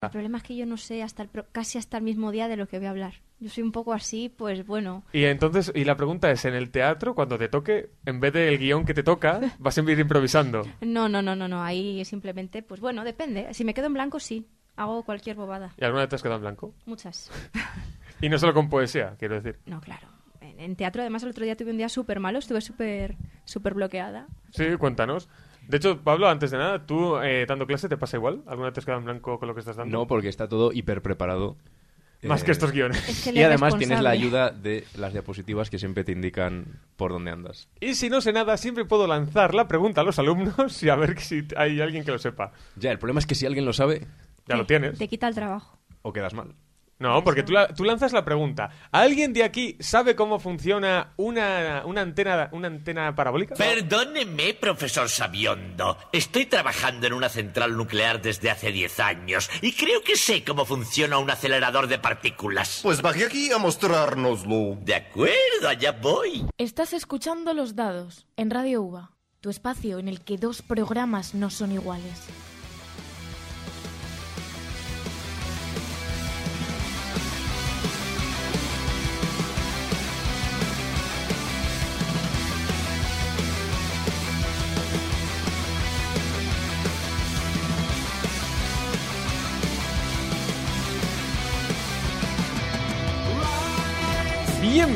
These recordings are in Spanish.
El problema es que yo no sé hasta el pro- casi hasta el mismo día de lo que voy a hablar. Yo soy un poco así, pues bueno. Y entonces, y la pregunta es, en el teatro, cuando te toque, en vez del guion que te toca, vas a ir improvisando. No, no, no, no, no. Ahí simplemente, pues bueno, depende. Si me quedo en blanco, sí. Hago cualquier bobada. ¿Y alguna vez te has quedado en blanco? Muchas. Y no solo con poesía, quiero decir. No, claro. En, en teatro, además, el otro día tuve un día súper malo. Estuve súper súper bloqueada. Sí, cuéntanos. De hecho, Pablo, antes de nada, ¿tú eh, dando clase te pasa igual? ¿Alguna vez te has quedado en blanco con lo que estás dando? No, porque está todo hiper preparado. Más que estos guiones. Es que él Y además tienes la ayuda de las diapositivas que siempre te indican por dónde andas. Y si no sé nada, siempre puedo lanzar la pregunta a los alumnos y a ver si hay alguien que lo sepa. Ya, el problema es que si alguien lo sabe, Ya lo tienes. Te quita el trabajo. o quedas mal. No, porque tú, la- tú lanzas la pregunta. ¿Alguien de aquí sabe cómo funciona una, una antena una antena parabólica? Perdóneme, profesor Sabiondo. Estoy trabajando en una central nuclear desde hace 10 años y creo que sé cómo funciona un acelerador de partículas. Pues baje aquí a mostrárnoslo. De acuerdo, allá voy. Estás escuchando Los Dados en Radio UVA, tu espacio en el que dos programas no son iguales.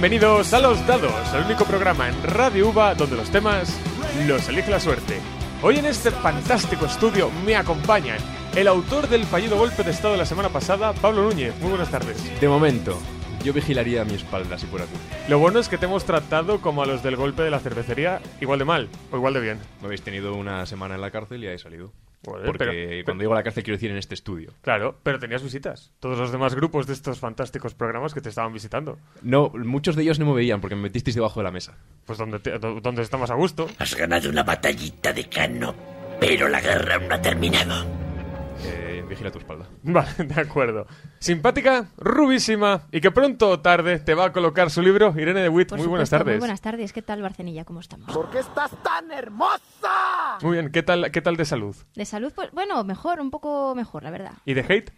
Bienvenidos a Los Dados, el único programa en Radio UVA donde los temas los elige la suerte. Hoy en este fantástico estudio me acompañan el autor del fallido golpe de estado de la semana pasada, Pablo Núñez. Muy buenas tardes. De momento, yo vigilaría mi espalda si fuera tú. Lo bueno es que te hemos tratado como a los del golpe de la cervecería, igual de mal o igual de bien. Me habéis tenido una semana en la cárcel y he salido. Joder, Porque pero- cuando digo la cárcel quiero decir en este estudio. Claro, pero tenías visitas. Todos los demás grupos de estos fantásticos programas que te estaban visitando. No, muchos de ellos no me veían porque me metisteis debajo de la mesa. Pues donde, te- do- donde estamos a gusto. Has ganado una batallita de cano, pero la guerra aún no ha terminado. Eh, vigila tu espalda. Vale, de acuerdo. Simpática, rubísima y que pronto o tarde te va a colocar su libro Irene de Witt. Por Muy buenas tardes. Muy buenas tardes. ¿Qué tal, Barcenilla? ¿Cómo estamos? ¿Por qué estás tan hermosa? Muy bien, ¿qué tal, ¿qué tal de salud? De salud, pues bueno, mejor, un poco mejor, la verdad. ¿Y de hate?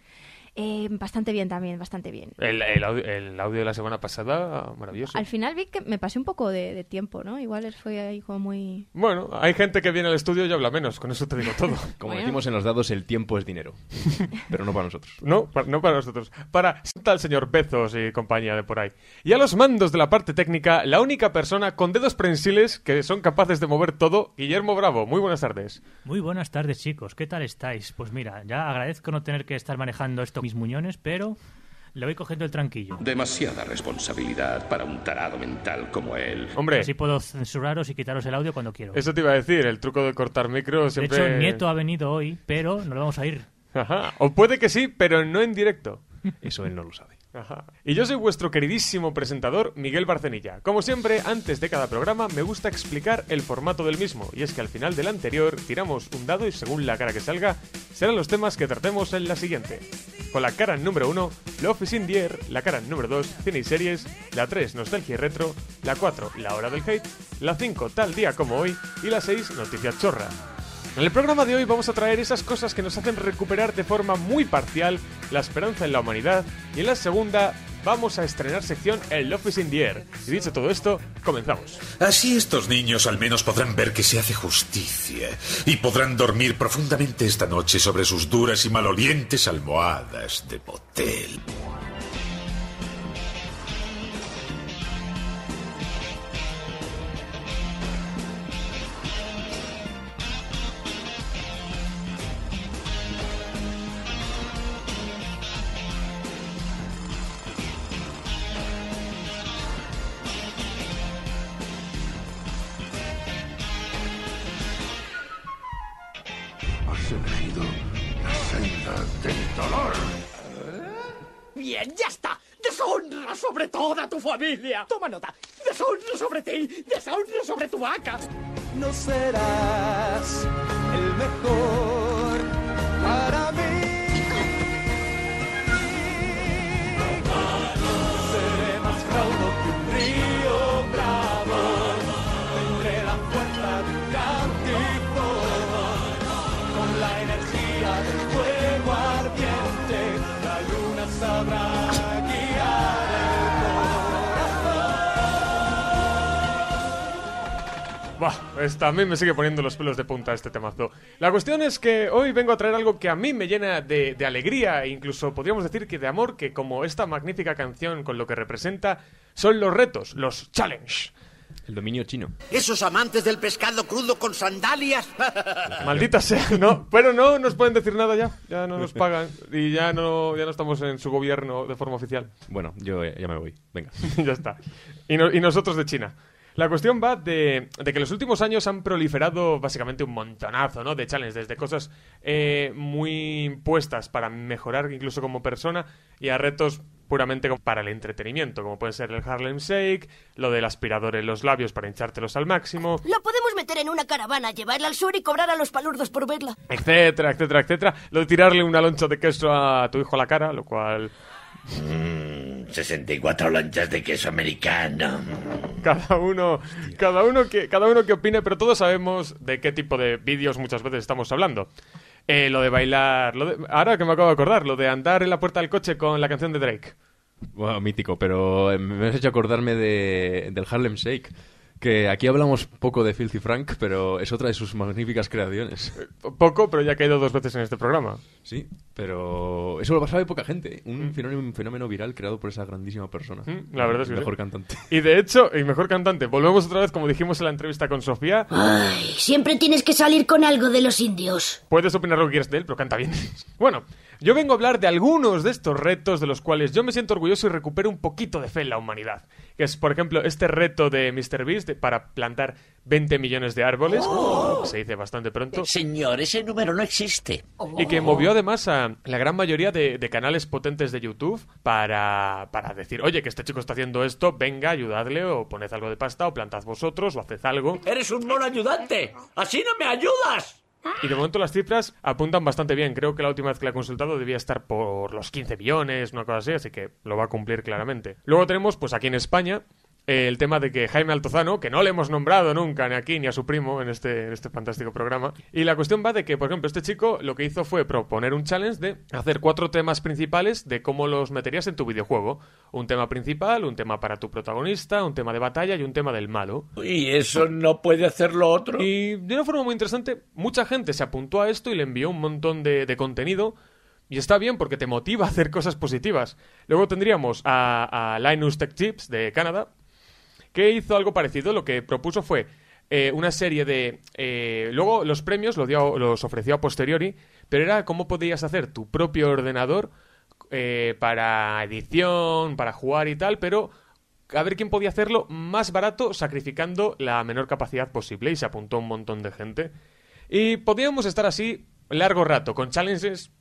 Eh, bastante bien también, bastante bien. El, el audio, el audio de la semana pasada, maravilloso. Al final vi que me pasé un poco de, de tiempo, ¿no? Igual es- fue ahí como muy... Bueno, hay gente que viene al estudio y habla menos, con eso te digo todo. Como Bueno. decimos en los dados, el tiempo es dinero. Pero no para nosotros. No, pa- no para nosotros. Para tal señor Bezos y compañía de por ahí. Y a los mandos de la parte técnica, la única persona con dedos prensiles que son capaces de mover todo, Guillermo Bravo. Muy buenas tardes. Muy buenas tardes, chicos. ¿Qué tal estáis? Pues mira, ya agradezco no tener que estar manejando esto mis muñones, pero le voy cogiendo el tranquillo. Demasiada responsabilidad para un tarado mental como él. Hombre, Así puedo censuraros y quitaros el audio cuando quiero. eso te iba a decir, el truco de cortar micro De siempre... hecho, Nieto ha venido hoy, pero no lo vamos a ir. Ajá. O puede que sí, pero no en directo. Eso él no lo sabe. Y yo soy vuestro queridísimo presentador, Miguel Barcenilla. Como siempre, antes de cada programa me gusta explicar el formato del mismo, y es que al final del anterior tiramos un dado y según la cara que salga, serán los temas que tratemos en la siguiente. Con la cara número 1, Love is in la cara número 2, cine y series, la 3, nostalgia y retro, la 4, la hora del hate, la 5, tal día como hoy, y la 6, noticias chorra. En el programa de hoy vamos a traer esas cosas que nos hacen recuperar de forma muy parcial la esperanza en la humanidad y en la segunda vamos a estrenar sección El Love is in the Air. Y dicho todo esto, comenzamos. Así estos niños al menos podrán ver que se hace justicia y podrán dormir profundamente esta noche sobre sus duras y malolientes almohadas de motel. Tu familia. Toma nota. Deshonra sobre ti. Deshonra sobre tu vaca. no serás el mejor para mí. Seré más raudo que un río bravo, tendré la fuerza de un cantifón, con la energía del fuego ardiente. sabrá A mí me sigue poniendo los pelos de punta este temazo. La cuestión es que hoy vengo a traer algo que a mí me llena de, de alegría e incluso podríamos decir que de amor, que como esta magnífica canción con lo que representa, son los retos, los challenge. El dominio chino. Esos amantes del pescado crudo con sandalias. Maldita sea, no, pero no nos pueden decir nada ya, ya no nos pagan y ya no, ya no estamos en su gobierno de forma oficial. Bueno, yo eh, ya me voy. Venga. ya está. Y, no- y nosotros de China. La cuestión va de, de que en los últimos años han proliferado básicamente un montonazo ¿no? de challenges, desde cosas eh, muy impuestas para mejorar incluso como persona y a retos puramente para el entretenimiento, como puede ser el Harlem Shake, lo del aspirador en los labios para hinchártelos al máximo, La podemos meter en una caravana, llevarla al sur y cobrar a los palurdos por verla. etcétera, etcétera, etcétera. Lo de tirarle una loncha de queso a tu hijo a la cara, lo cual 64 lonchas de queso americano. cada uno cada uno que cada uno que opine pero todos sabemos de qué tipo de vídeos muchas veces estamos hablando Eh, lo de bailar lo de- ahora que me acabo de acordar lo de andar en la puerta del coche con la canción de Drake Bueno, mítico, pero me has hecho acordarme de, del Harlem Shake. Que aquí hablamos poco de Filthy Frank, pero es otra de sus magníficas creaciones. poco pero ya ha caído dos veces en este programa Sí, pero eso lo pasaba de poca gente. Un, fenómeno, un fenómeno viral creado por esa grandísima persona. Mm, la verdad es que sí. mejor cantante. y de hecho el mejor cantante volvemos otra vez como dijimos en la entrevista con Sofía Ay, siempre tienes que salir con algo de los indios. Puedes opinar lo que quieras de él, pero canta bien. Bueno, yo vengo a hablar de algunos de estos retos de los cuales yo me siento orgulloso y recupero un poquito de fe en la humanidad. Que es, por ejemplo, este reto de MrBeast de- para plantar 20 millones de árboles, que se dice bastante pronto. Señor, ese número no existe. Y que movió además a la gran mayoría de, de canales potentes de YouTube para, para decir, oye, que este chico está haciendo esto, venga, ayudadle, o poned algo de pasta, o plantad vosotros, o haced algo. ¡Eres un mono ayudante! ¡Así no me ayudas! Y de momento las cifras apuntan bastante bien. Creo que la última vez que la he consultado debía estar por los 15 billones, una cosa así, así que lo va a cumplir claramente. Luego tenemos, pues aquí en España, eh, el tema de que Jaime Altozano, que no le hemos nombrado nunca ni aquí ni a su primo en este, en este fantástico programa, y la cuestión va de que, por ejemplo, este chico lo que hizo fue proponer un challenge de hacer cuatro temas principales de cómo los meterías en tu videojuego. Un tema principal, un tema para tu protagonista, un tema de batalla y un tema del malo. ¿Y eso no puede hacerlo otro? Y de una forma muy interesante, mucha gente se apuntó a esto y le envió un montón de, de contenido. Y está bien porque te motiva a hacer cosas positivas. Luego tendríamos a, a Linus Tech Tips de Canadá, que hizo algo parecido. Lo que propuso fue eh, una serie de... eh, luego los premios los, dio- los ofreció a posteriori, pero era cómo podías hacer tu propio ordenador eh, para edición, para jugar y tal, pero a ver quién podía hacerlo más barato sacrificando la menor capacidad posible y se apuntó un montón de gente. Y podíamos estar así largo rato, con challenges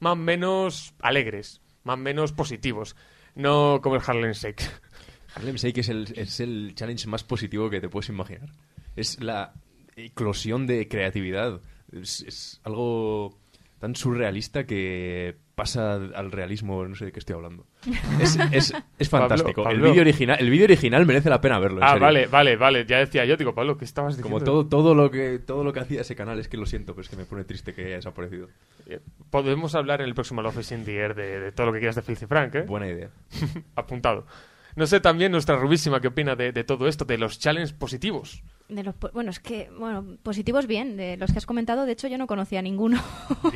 más o menos alegres, más o menos positivos, no como el Harlem Shake. Harlem Shake es el, es el challenge más positivo que te puedes imaginar. Es la eclosión de creatividad. Es, es algo tan surrealista que pasa al realismo, no sé de qué estoy hablando. Es, es- es Pablo, fantástico. Pablo. El vídeo original, el vídeo original merece la pena verlo. en Ah, serio. vale, vale, vale, ya decía yo, digo, Pablo, ¿qué estabas diciendo? Como todo, todo lo que todo lo que hacía ese canal es que lo siento, pero es que me pone triste que haya desaparecido. Eh, Podemos hablar en el próximo Love is in the Air de, de todo lo que quieras de Filthy Frank, ¿eh? Buena idea. Apuntado. No sé también nuestra rubísima qué opina de, de todo esto, de los challenges positivos. De los, bueno, es que, bueno, positivos bien. De los que has comentado, de hecho, yo no conocía ninguno.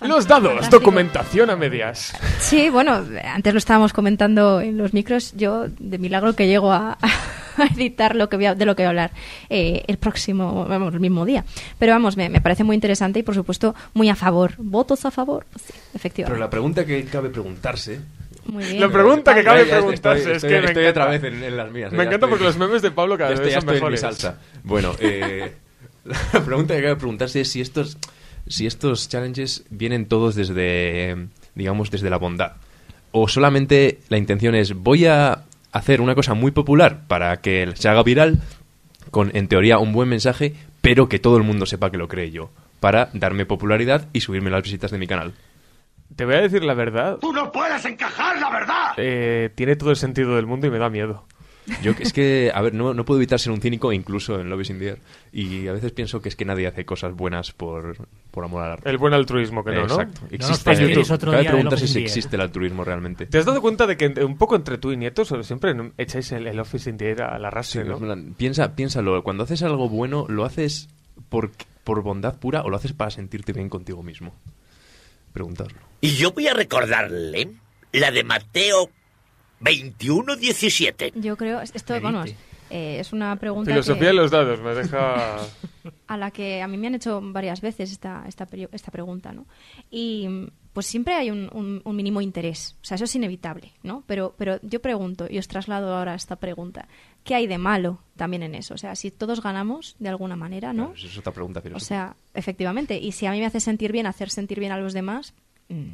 Los dados, Fantástico. documentación a medias. Sí, bueno, antes lo estábamos comentando en los micros. Yo, de milagro, que llego a, a editar lo que voy a- de lo que voy a hablar eh, el próximo, vamos, el mismo día. Pero vamos, me, me parece muy interesante y, por supuesto, muy a favor. ¿Votos a favor? Sí, Pero efectivamente. la pregunta que cabe preguntarse. Muy bien. La pregunta que cabe preguntarse es estoy- que me estoy encanta. otra vez en, en las mías. Me ya encanta estoy- porque los memes de Pablo cada ya vez estoy, ya son estoy en mi mejores. salsa. Bueno, eh, la pregunta que cabe preguntarse es si estos, si estos challenges vienen todos desde, digamos, desde la bondad. O solamente la intención es, voy a hacer una cosa muy popular para que se haga viral, con, en teoría, un buen mensaje, pero que todo el mundo sepa que lo cree yo, para darme popularidad y subirme las visitas de mi canal. Te voy a decir la verdad. ¡Tú no puedes encajar la verdad! eh, tiene todo el sentido del mundo y me da miedo. Yo es que, a ver, no, no puedo evitar ser un cínico incluso en Love is in the Air. Y a veces pienso que es que nadie hace cosas buenas por, por amor al arte. El buen altruismo que no, ¿no? Exacto. nos Existe, fastidies otro cabe día de preguntarse si existe el altruismo realmente. ¿Te has dado cuenta de que un poco entre tú y Nieto solo siempre echáis el, el Office in the Air a la Sí, rastre, ¿no? plan, piensa, piénsalo, cuando haces algo bueno, ¿lo haces por, por bondad pura o lo haces para sentirte bien contigo mismo? Preguntadlo. Y yo voy a recordarle la de Mateo 21-17. Yo creo, esto, vamos, eh, es una pregunta Filosofía que- de los dados, me deja... a la que a mí me han hecho varias veces esta, esta, esta pregunta, ¿no? Y pues siempre hay un, un- un mínimo interés, o sea, eso es inevitable, ¿no? Pero, pero yo pregunto, y os traslado ahora esta pregunta, ¿qué hay de malo también en eso? O sea, si todos ganamos de alguna manera, ¿no? Esa es otra pregunta O filosófica. sea, efectivamente, y si a mí me hace sentir bien hacer sentir bien a los demás, mm,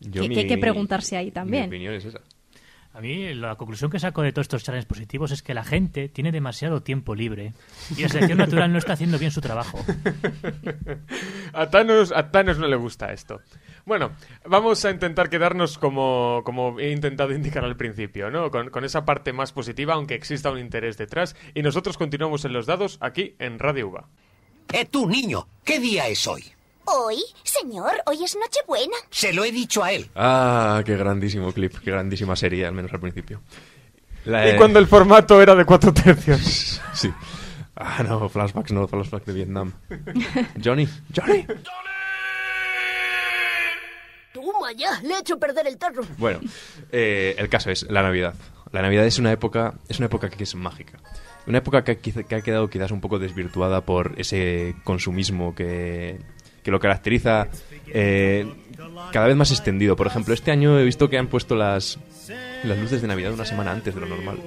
Yo que- mi- que hay que preguntarse ahí también. Mi opinión es esa. A mí la conclusión que saco de todos estos challenges positivos es que la gente tiene demasiado tiempo libre y la selección natural no está haciendo bien su trabajo. A Thanos, a Thanos no le gusta esto. Bueno, vamos a intentar quedarnos como, como he intentado indicar al principio, ¿no? Con, con esa parte más positiva, aunque exista un interés detrás. Y nosotros continuamos en los dados aquí en Radio UVA. Eh, tú, niño, ¿qué día es hoy? Hoy, señor, hoy es Nochebuena. Se lo he dicho a él. Ah, qué grandísimo clip, qué grandísima serie, al menos al principio. La- Y cuando el formato era de cuatro tercios. Sí. Ah, no, flashbacks no, flashbacks de Vietnam. Johnny, Johnny. Toma ya, le he hecho perder el tarro. Bueno, eh, el caso es la Navidad. La Navidad es una época, es una época que es mágica. Una época que ha quedado quizás un poco desvirtuada por ese consumismo que, que lo caracteriza eh, cada vez más extendido. Por ejemplo, este año he visto que han puesto las, las luces de Navidad una semana antes de lo normal.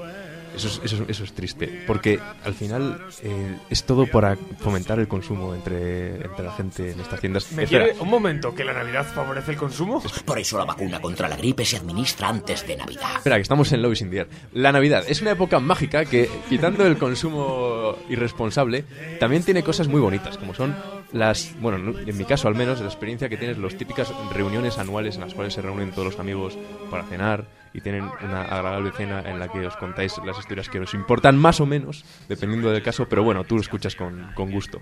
Eso es, eso, es- eso es triste, porque al final eh, es todo para fomentar el consumo entre, entre la gente en estas tiendas. ¿Me quiere un momento que la Navidad favorece el consumo? Por eso la vacuna contra la gripe se administra antes de Navidad. Espera, que estamos en Love is in the Air. La Navidad es una época mágica que, quitando el consumo irresponsable, también tiene cosas muy bonitas, como son las, bueno, no- en mi caso al menos, la experiencia que tienes, las típicas reuniones anuales en las cuales se reúnen todos los amigos para cenar y tienen una agradable cena en la que os contáis las historias que os importan más o menos, dependiendo del caso, pero bueno, tú lo escuchas con, con gusto.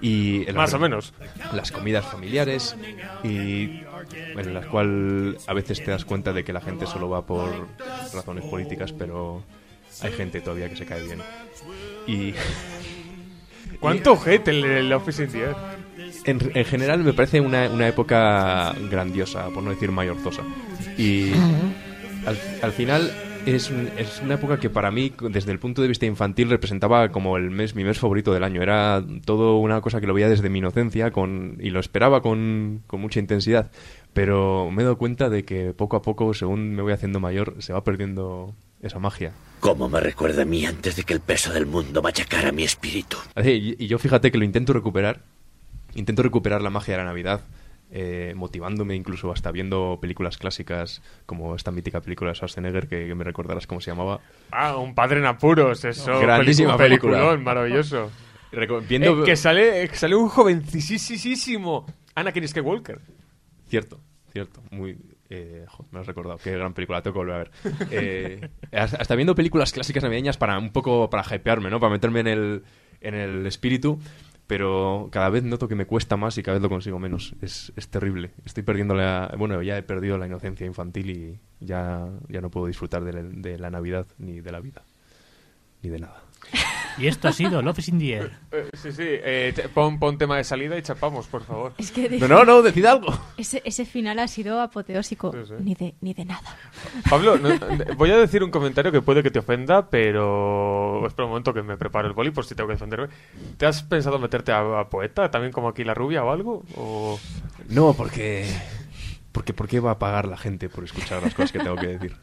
Y en Más o menos. Las comidas familiares y en las cuales a veces te das cuenta de que la gente solo va por razones políticas, pero hay gente todavía que se cae bien. Y ¿Cuánto hate el, el Office Air? en, en general me parece una, una época grandiosa, por no decir mayorzosa. Y al, al final es, un- es una época que para mí, desde el punto de vista infantil, representaba como el mes, mi mes favorito del año. Era todo una cosa que lo veía desde mi inocencia con, y lo esperaba con, con mucha intensidad. Pero me he dado cuenta de que poco a poco, según me voy haciendo mayor, se va perdiendo esa magia. ¿Cómo me recuerda a mí antes de que el peso del mundo machacara mi espíritu? Y yo fíjate que lo intento recuperar. Intento recuperar la magia de la Navidad, eh, motivándome incluso hasta viendo películas clásicas como esta mítica película de Schwarzenegger que, que me recordarás cómo se llamaba. Ah, un padre en apuros, eso. Grandísima película. peliculón, maravilloso. Reco- viendo- Eh, que sale, que sale un jovencisísimo Anakin Skywalker. Cierto, cierto. Muy, eh, jo, me lo has recordado. Qué gran película, tengo que volver a ver. Eh, hasta, viendo películas clásicas navideñas para un poco para hypearme, ¿no? Para meterme en el, en el espíritu. Pero cada vez noto que me cuesta más y cada vez lo consigo menos. Es, es terrible. Estoy perdiendo la... Bueno, ya he perdido la inocencia infantil y ya, ya no puedo disfrutar de la Navidad ni de la vida. Ni de nada. Y esto ha sido Love is in the Air. Eh, sí, sí. eh, pon, pon tema de salida y chapamos, por favor. Es que No, no, no, decid algo. Ese, ese final ha sido apoteósico. Sí, sí. Ni, de, ni de nada. Pablo, no- voy a decir un comentario que puede que te ofenda, pero espera un momento que me preparo el boli por si tengo que defenderme. ¿Te has pensado meterte a, a poeta, también como aquí la rubia o algo? ¿O... No, porque... Porque ¿por qué va a pagar la gente por escuchar las cosas que tengo que decir?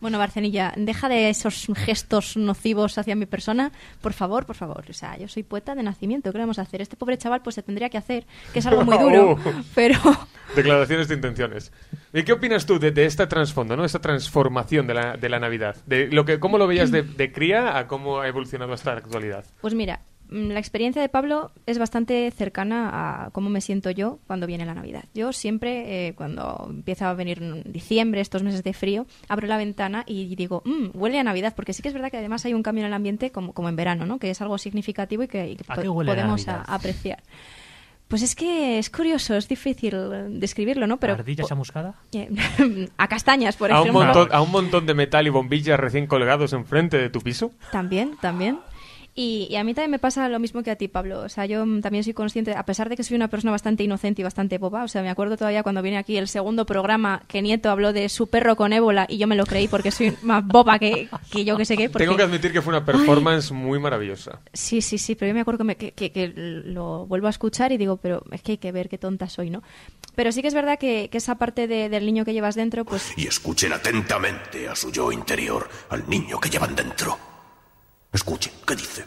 Bueno, Barcenilla, deja de esos gestos nocivos hacia mi persona, por favor, por favor. O sea, yo soy poeta de nacimiento, ¿qué le vamos a hacer? Este pobre chaval pues se tendría que hacer, que es algo muy duro, pero... Declaraciones de intenciones. ¿Y qué opinas tú de, de este trasfondo, ¿no? esta transformación de la, de la Navidad? De lo que, ¿Cómo lo veías de, de cría a cómo ha evolucionado hasta la actualidad? Pues mira, la experiencia de Pablo es bastante cercana a cómo me siento yo cuando viene la Navidad. Yo siempre, eh, cuando empieza a venir diciembre, estos meses de frío, abro la ventana y digo, "Mm, huele a Navidad, porque sí que es verdad que además hay un cambio en el ambiente como, como en verano, ¿no? que es algo significativo y que, y ¿A po- podemos a- apreciar. Pues es que es curioso, es difícil eh, describirlo, ¿no? Pero ¿Ardilla po- chamuscada? eh, a castañas, por a, un ejemplo. montón, a un montón de metal y bombillas recién colgados enfrente de tu piso. También, también. Y, y a mí también me pasa lo mismo que a ti, Pablo. O sea, yo también soy consciente, a pesar de que soy una persona bastante inocente y bastante boba, o sea, me acuerdo todavía cuando vine aquí el segundo programa que Nieto habló de su perro con ébola y yo me lo creí porque soy más boba que, que yo que sé qué. porque- Tengo que admitir que fue una performance muy maravillosa. Sí, sí, sí, pero yo me acuerdo que, me- que- que- que lo vuelvo a escuchar y digo, pero es que hay que ver qué tonta soy, ¿no? Pero sí que es verdad que, que esa parte de- del niño que llevas dentro, pues Y escuchen atentamente a su yo interior, al niño que llevan dentro. Escuchen, ¿qué dice?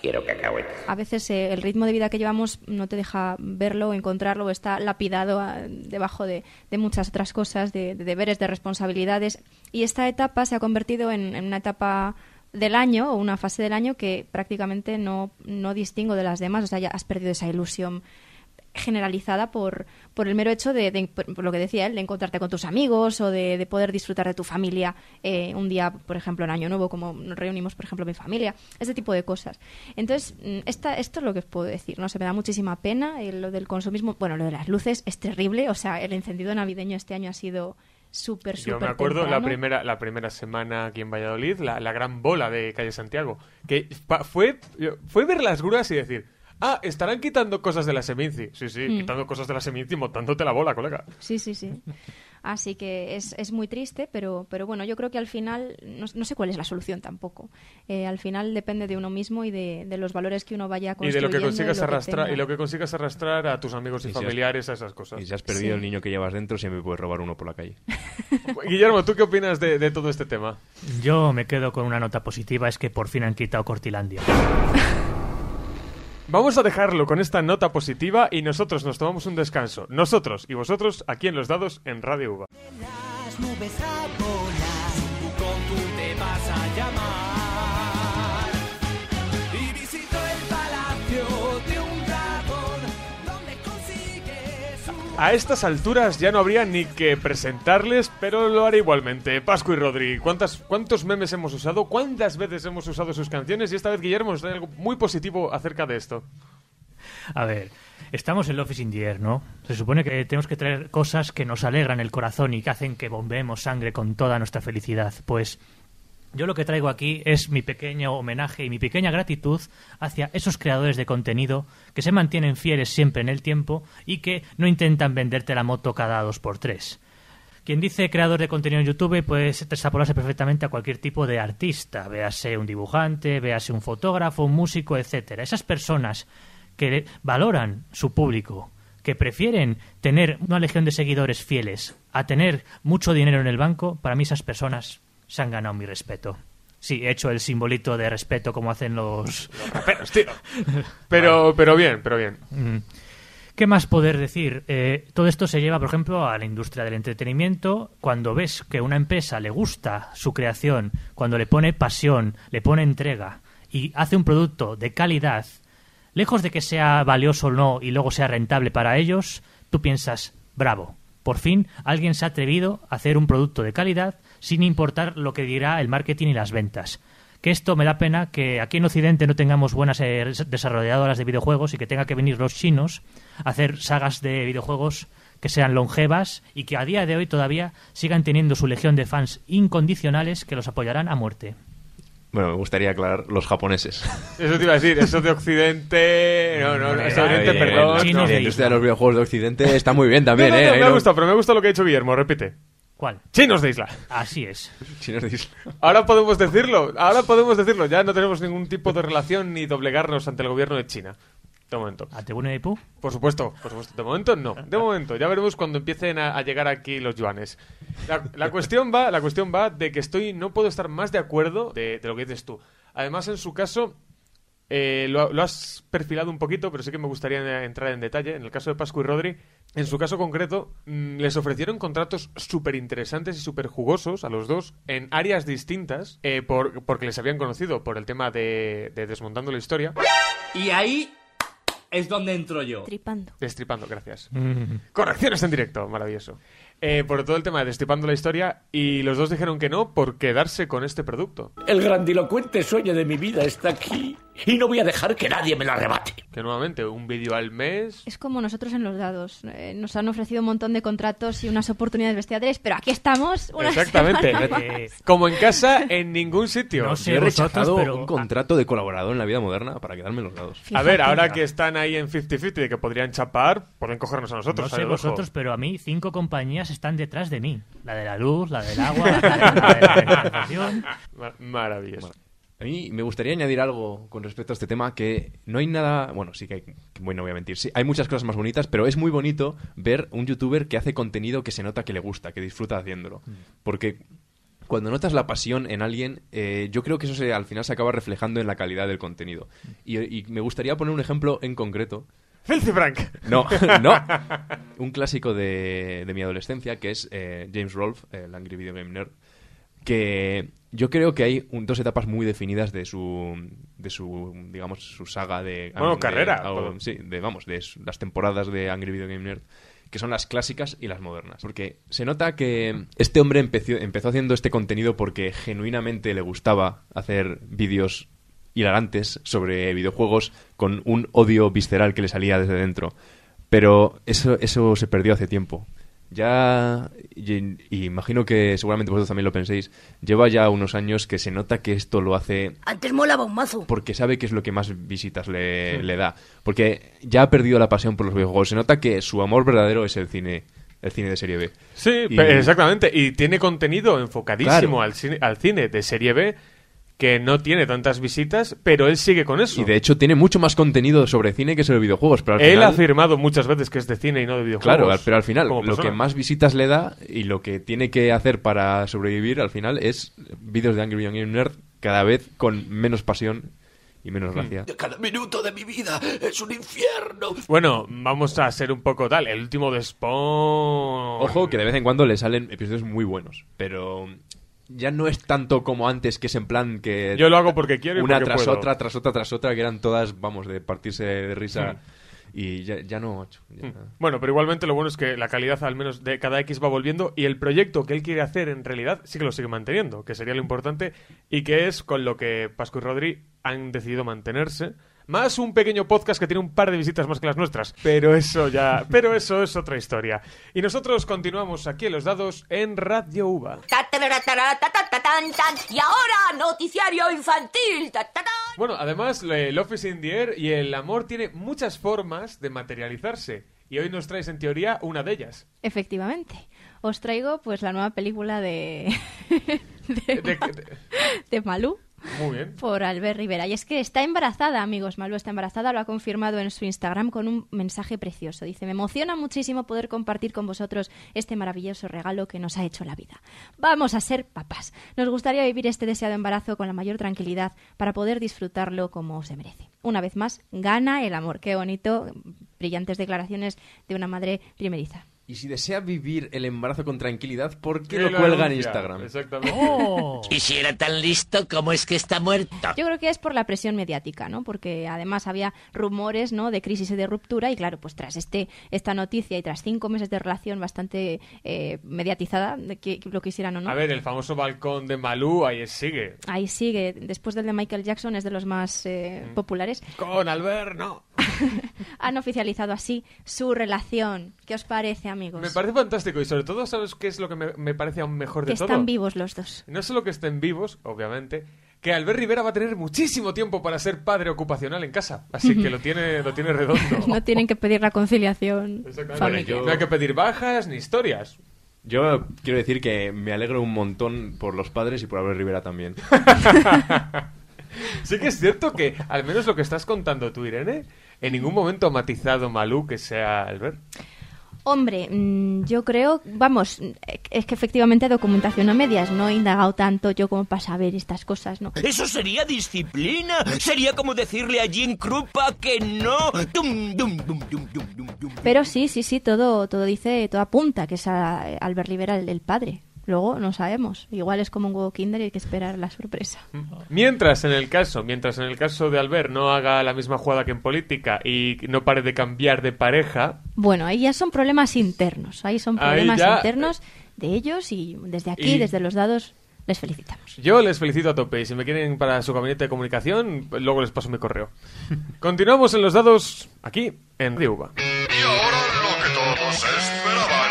Quiero cacahuete. a veces eh, el ritmo de vida que llevamos no te deja verlo o encontrarlo, o está lapidado ah, debajo de, de muchas otras cosas, de, de deberes, de responsabilidades. Y esta etapa se ha convertido en, en una etapa del año o una fase del año que prácticamente no, no distingo de las demás. O sea, ya has perdido esa ilusión generalizada por, por el mero hecho de, de- por lo que decía él, de encontrarte con tus amigos o de, de poder disfrutar de tu familia eh, un día, por ejemplo, en Año Nuevo, como nos reunimos, por ejemplo, mi familia, ese tipo de cosas. Entonces, mm, esta, esto es lo que os puedo decir, ¿no? Se me da muchísima pena eh, lo del consumismo, bueno, lo de las luces es terrible, o sea, el encendido navideño este año ha sido súper, súper Yo me acuerdo la primera, la primera semana aquí en Valladolid, la, la gran bola de Calle Santiago, que fue, fue ver las grúas y decir, ah, estarán quitando cosas de la Seminci. Sí, sí, Mm. quitando cosas de la Seminci y montándote la bola, colega. Sí, sí, sí. Así que es, es muy triste, pero, pero bueno, yo creo que al final, no, no sé cuál es la solución tampoco. Eh, al final depende de uno mismo y de, de los valores que uno vaya Y de construyendo. lo que consigas lo arrastrar, tenga. y lo que consigas arrastrar a tus amigos y, Y si has- familiares a esas cosas. Y si has perdido Sí. el niño que llevas dentro, siempre puedes robar uno por la calle. Guillermo, ¿tú qué opinas de, de todo este tema? Yo me quedo con una nota positiva, es que por fin han quitado Cortilandia. Vamos a dejarlo con esta nota positiva y nosotros nos tomamos un descanso. Nosotros y vosotros aquí en Los Dados en Radio UVA. A estas alturas ya no habría ni que presentarles, pero lo haré igualmente. Pascu y Rodri, ¿cuántas, ¿cuántos memes hemos usado? ¿Cuántas veces hemos usado sus canciones? Y esta vez Guillermo nos trae algo muy positivo acerca de esto. A ver, estamos en el Office in ¿no? Se supone que tenemos que traer cosas que nos alegran el corazón y que hacen que bombeemos sangre con toda nuestra felicidad. Pues yo lo que traigo aquí es mi pequeño homenaje y mi pequeña gratitud hacia esos creadores de contenido que se mantienen fieles siempre en el tiempo y que no intentan venderte la moto cada dos por tres. Quien dice creador de contenido en YouTube puede extrapolarse perfectamente a cualquier tipo de artista, véase un dibujante, véase un fotógrafo, un músico, etcétera. Esas personas que valoran su público, que prefieren tener una legión de seguidores fieles a tener mucho dinero en el banco, para mí esas personas se han ganado mi respeto. Sí, he hecho el simbolito de respeto como hacen los... raperos, tío. Pero, pero bien, pero bien. Mm. ¿Qué más poder decir? Eh, todo esto se lleva, por ejemplo, a la industria del entretenimiento. Cuando ves que a una empresa le gusta su creación, cuando le pone pasión, le pone entrega y hace un producto de calidad, lejos de que sea valioso o no y luego sea rentable para ellos, tú piensas, bravo, por fin alguien se ha atrevido a hacer un producto de calidad sin importar lo que dirá el marketing y las ventas que esto me da pena que aquí en Occidente no tengamos buenas eh, desarrolladoras de videojuegos y que tenga que venir los chinos a hacer sagas de videojuegos que sean longevas y que a día de hoy todavía sigan teniendo su legión de fans incondicionales que los apoyarán a muerte. Bueno, me gustaría aclarar los japoneses. Eso te iba a decir, eso de Occidente... No, no, no, eso de Oriente, perdón. no. La industria de los videojuegos de Occidente está muy bien también, No, no, ¿eh? me no- gustado, pero me gusta lo que ha dicho Guillermo, repite. ¿Cuál? Chinos de isla. Así es. Chinos de isla. Ahora podemos decirlo, ahora podemos decirlo. Ya no tenemos ningún tipo de relación ni doblegarnos ante el gobierno de China. De momento. ¿Ante the Pooh? Por supuesto, por supuesto. De momento no. De momento. Ya veremos cuando empiecen a, a llegar aquí los yuanes. La, la cuestión va, la cuestión va de que estoy, no puedo estar más de acuerdo de, de lo que dices tú. Además, en su caso, Eh, lo, lo has perfilado un poquito, pero sí que me gustaría entrar en detalle. En el caso de Pascu y Rodri, en su caso concreto, mm, les ofrecieron contratos súper interesantes y súper jugosos a los dos en áreas distintas, eh, por- porque les habían conocido por el tema de, de Desmontando la Historia. Y ahí es donde entro yo. Tripando. Destripando, gracias. Correcciones en directo, maravilloso. Eh, por todo el tema de Destripando la Historia, y los dos dijeron que no por quedarse con este producto. El grandilocuente sueño de mi vida está aquí. Y no voy a dejar que nadie me lo arrebate. Que nuevamente, un vídeo al mes. Es como nosotros en los dados. Eh, nos han ofrecido un montón de contratos y unas oportunidades bestiales, pero aquí estamos. Una Exactamente. Eh, Como en casa, en ningún sitio. No sé Yo he vosotros, rechazado pero- un contrato de colaborador en la vida moderna para quedarme en los dados. A ver, ahora que están ahí en 50-50 de que podrían chapar, pueden cogernos a No nosotros. sé al ojo. vosotros, pero a mí cinco compañías están detrás de mí. La de la luz, la del agua, la de la, de la Maravilloso. A mí me gustaría añadir algo con respecto a este tema, que no hay nada, bueno, sí que hay, bueno, no voy a mentir, sí, hay muchas cosas más bonitas, pero es muy bonito ver un youtuber que hace contenido que se nota que le gusta, que disfruta haciéndolo. Porque cuando notas la pasión en alguien, eh, yo creo que eso se, al final se acaba reflejando en la calidad del contenido. Y, y me gustaría poner un ejemplo en concreto. Filthy Frank. No, no. Un clásico de, de mi adolescencia que es eh, James Rolfe, el Angry Video Game Nerd, que yo creo que hay un- dos etapas muy definidas de su, de su, digamos, su saga de... Bueno, de- carrera, o- sí, de, vamos, de las temporadas de Angry Video Game Nerd, que son las clásicas y las modernas. Porque se nota que este hombre empezó, empezó haciendo este contenido porque genuinamente le gustaba hacer vídeos hilarantes sobre videojuegos con un odio visceral que le salía desde dentro. Pero eso, eso se perdió hace tiempo. Ya, y, y imagino que seguramente vosotros también lo penséis, lleva ya unos años que se nota que esto lo hace Antes molaba un mazo. porque sabe que es lo que más visitas le, le da. Porque ya ha perdido la pasión por los videojuegos. Se nota que su amor verdadero es el cine, el cine de serie B. Sí, Y- exactamente. Y tiene contenido enfocadísimo Claro. al, cine, al cine de serie B que no tiene tantas visitas, pero él sigue con eso. Y de hecho tiene mucho más contenido sobre cine que sobre videojuegos. Pero al él final- ha afirmado muchas veces que es de cine y no de videojuegos. Claro, pero al final lo que más visitas le da y lo que tiene que hacer para sobrevivir al final es vídeos de Angry Young Nerd cada vez con menos pasión y Hmm. menos gracia. Cada minuto de mi vida es un infierno. Bueno, vamos a ser un poco tal. El último de Spawn. Ojo que de vez en cuando le salen episodios muy buenos, pero ya no es tanto como antes que es en plan que Yo lo hago porque quiero y una porque tras puedo. otra tras otra tras otra que eran todas vamos de partirse de risa Hmm. y ya, ya no ya- Mm. Bueno, pero igualmente lo bueno es que la calidad al menos de cada X va volviendo y el proyecto que él quiere hacer en realidad sí que lo sigue manteniendo, que sería lo importante y que es con lo que Pascu y Rodri han decidido mantenerse. Más un pequeño podcast que tiene un par de visitas más que las nuestras, pero eso ya, pero eso es otra historia. Y nosotros continuamos aquí en los dados en Radio Uva. Y ahora, noticiario infantil. Bueno, además, el Office in the Air y el amor tiene muchas formas de materializarse. Y hoy nos traes en teoría una de ellas. Efectivamente. Os traigo pues la nueva película de, de, de Malú. Muy bien. Por Albert Rivera. Y es que está embarazada, amigos. Malú está embarazada, lo ha confirmado en su Instagram con un mensaje precioso. Dice, me emociona muchísimo poder compartir con vosotros este maravilloso regalo que nos ha hecho la vida. Vamos a ser papás. Nos gustaría vivir este deseado embarazo con la mayor tranquilidad para poder disfrutarlo como se merece. Una vez más, gana el amor. Qué bonito. Brillantes declaraciones de una madre primeriza. Y si desea vivir el embarazo con tranquilidad, ¿por qué Que lo cuelga en. Instagram? Exactamente. Y si era tan listo, ¿cómo es que está muerto? Yo creo que es por la presión mediática, ¿no? Porque además había rumores, ¿no? De crisis y de ruptura y claro, pues tras este esta noticia y tras cinco meses de relación bastante eh, mediatizada, de que lo quisieran o no. A ver, el famoso balcón de Malú ahí sigue. Ahí sigue, después del de Michael Jackson es de los más eh, Mm. populares. Con Albert, no. Han oficializado así su relación. ¿Qué os parece, amigos? Me parece fantástico y sobre todo, ¿sabes qué es lo que me, me parece aún mejor de que todo? están vivos los dos. No solo que estén vivos, obviamente, que Albert Rivera va a tener muchísimo tiempo para ser padre ocupacional en casa. Así que lo tiene, lo tiene redondo. no tienen que pedir la conciliación Exactamente. familiar. No hay que pedir bajas ni historias. Yo quiero decir que me alegro un montón por los padres y por Albert Rivera también. Sí que es cierto que, al menos lo que estás contando tú, Irene, en ningún momento ha matizado Malú que sea Albert. Hombre, mm, yo creo, vamos, es que efectivamente documentación a medias, no he indagado tanto yo como para saber estas cosas, ¿no? Eso sería disciplina. Sería como decirle a Jim Krupa que no. Dum, dum, dum, dum, dum, dum, dum. Pero sí, sí, sí, todo, todo dice, todo apunta que es a- Albert Rivera el, el padre. Luego no sabemos. Igual es como un huevo kinder y hay que esperar la sorpresa. Mientras en el caso, mientras en el caso de Albert no haga la misma jugada que en política y no pare de cambiar de pareja, Bueno, ahí ya son problemas internos. Ahí son Ahí problemas ya- internos de ellos y desde aquí, Y- desde los dados, les felicitamos. yo les felicito a tope y si me quieren para su gabinete de comunicación, luego les paso mi correo. Continuamos en los dados aquí en Radio Uva. Todos esperaban.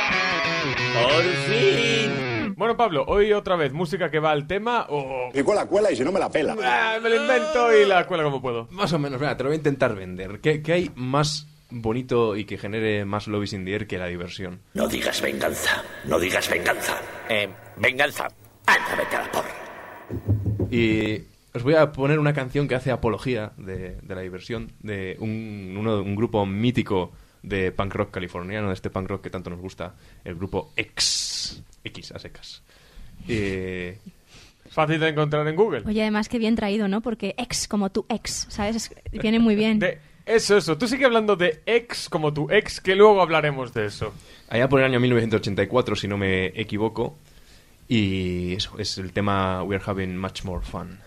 Por fin. Bueno, Pablo, hoy otra vez música que va al tema o Y cuela, cuela, y si no me la pela. Ah, me lo invento y la cuela como puedo. Más o menos, mira, te lo voy a intentar vender. ¿Qué, qué hay más bonito y que genere más lobbies in the air que la diversión? No digas venganza. No digas venganza. Eh, venganza. Anda, vete a la porra. Y os voy a poner una canción que hace apología de, de la diversión de un, uno- un grupo mítico de punk rock californiano, de este punk rock que tanto nos gusta, el grupo X. X a secas. Eh, Fácil de encontrar en Google. Oye, además que bien traído, ¿no? Porque ex como tu ex, ¿sabes? Es- Viene muy bien. De- eso, eso. Tú sigue hablando de ex como tu ex, que luego hablaremos de eso. allá por el año 1984, si no me equivoco. Y eso, es el tema We're Having Much More Fun.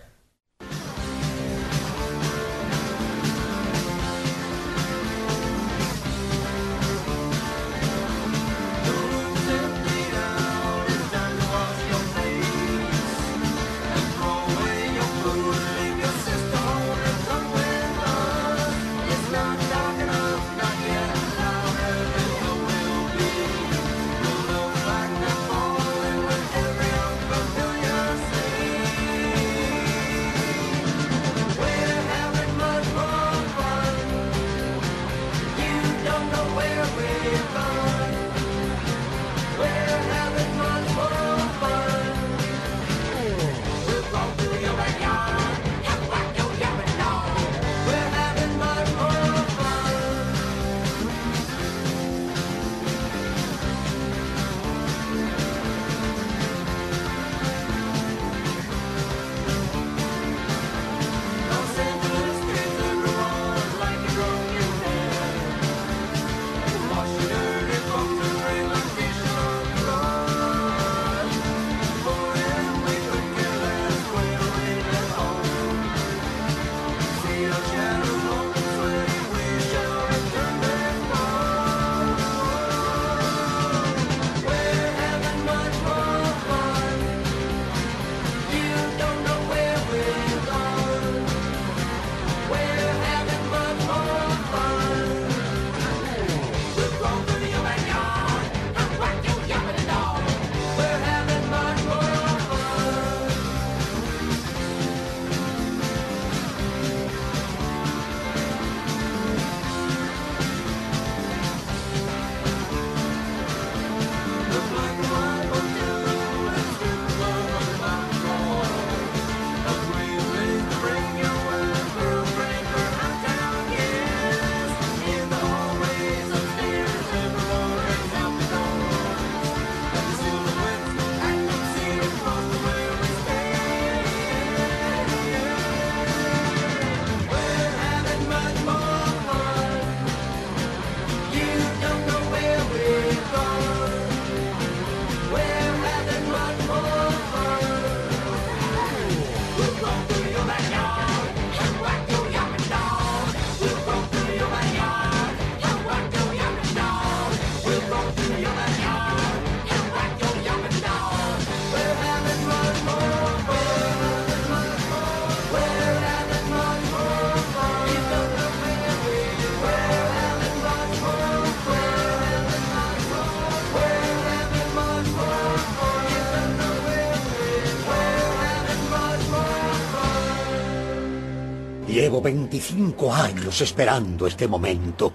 Llevo 25 años esperando este momento.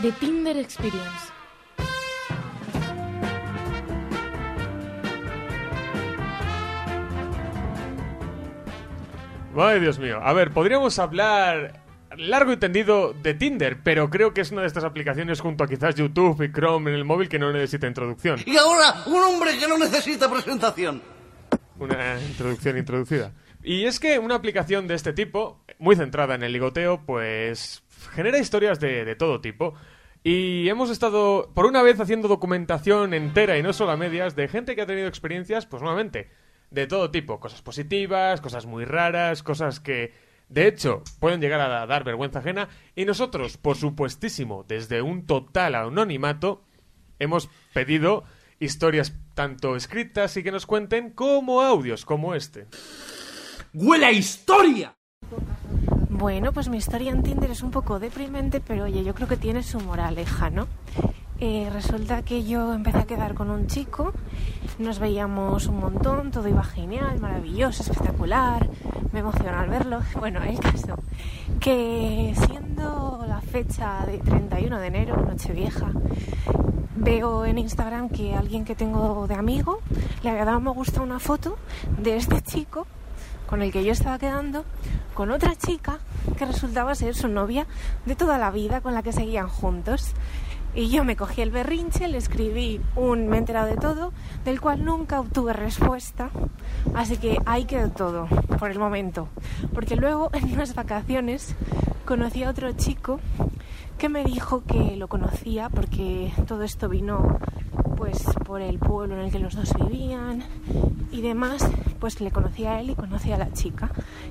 The Tinder Experience. Ay, Dios mío. A ver, podríamos hablar largo y tendido de Tinder, pero creo que es una de estas aplicaciones junto a quizás YouTube y Chrome en el móvil que no necesita introducción. Y ahora, un hombre que no necesita presentación. Una introducción introducida. Y es que una aplicación de este tipo, muy centrada en el ligoteo, pues genera historias de, de todo tipo. Y hemos estado, por una vez, haciendo documentación entera y no solo a medias de gente que ha tenido experiencias, pues nuevamente, de todo tipo. Cosas positivas, cosas muy raras, cosas que, de hecho, pueden llegar a dar vergüenza ajena. Y nosotros, por supuestísimo, desde un total anonimato, hemos pedido historias tanto escritas y que nos cuenten como audios como este. ¡Huele a historia! Bueno, pues mi historia en Tinder es un poco deprimente, pero oye, yo creo que tiene su moraleja, ¿no? Eh, resulta que yo empecé a quedar con un chico, nos veíamos un montón, todo iba genial, maravilloso, espectacular, me emociona al verlo. Bueno, el caso, que siendo la fecha de 31 de enero, Nochevieja, veo en Instagram que alguien que tengo de amigo le había dado me gusta una foto de este chico con el que yo estaba quedando con otra chica que resultaba ser su novia de toda la vida con la que seguían juntos. Y yo me cogí el berrinche, le escribí un me he enterado de todo, del cual nunca obtuve respuesta. Así que ahí quedó todo, por el momento. Porque luego, en unas vacaciones, conocí a otro chico que me dijo que lo conocía porque todo esto vino pues por el pueblo en el que los dos vivían y demás, pues le conocía a él y conocía a la chica,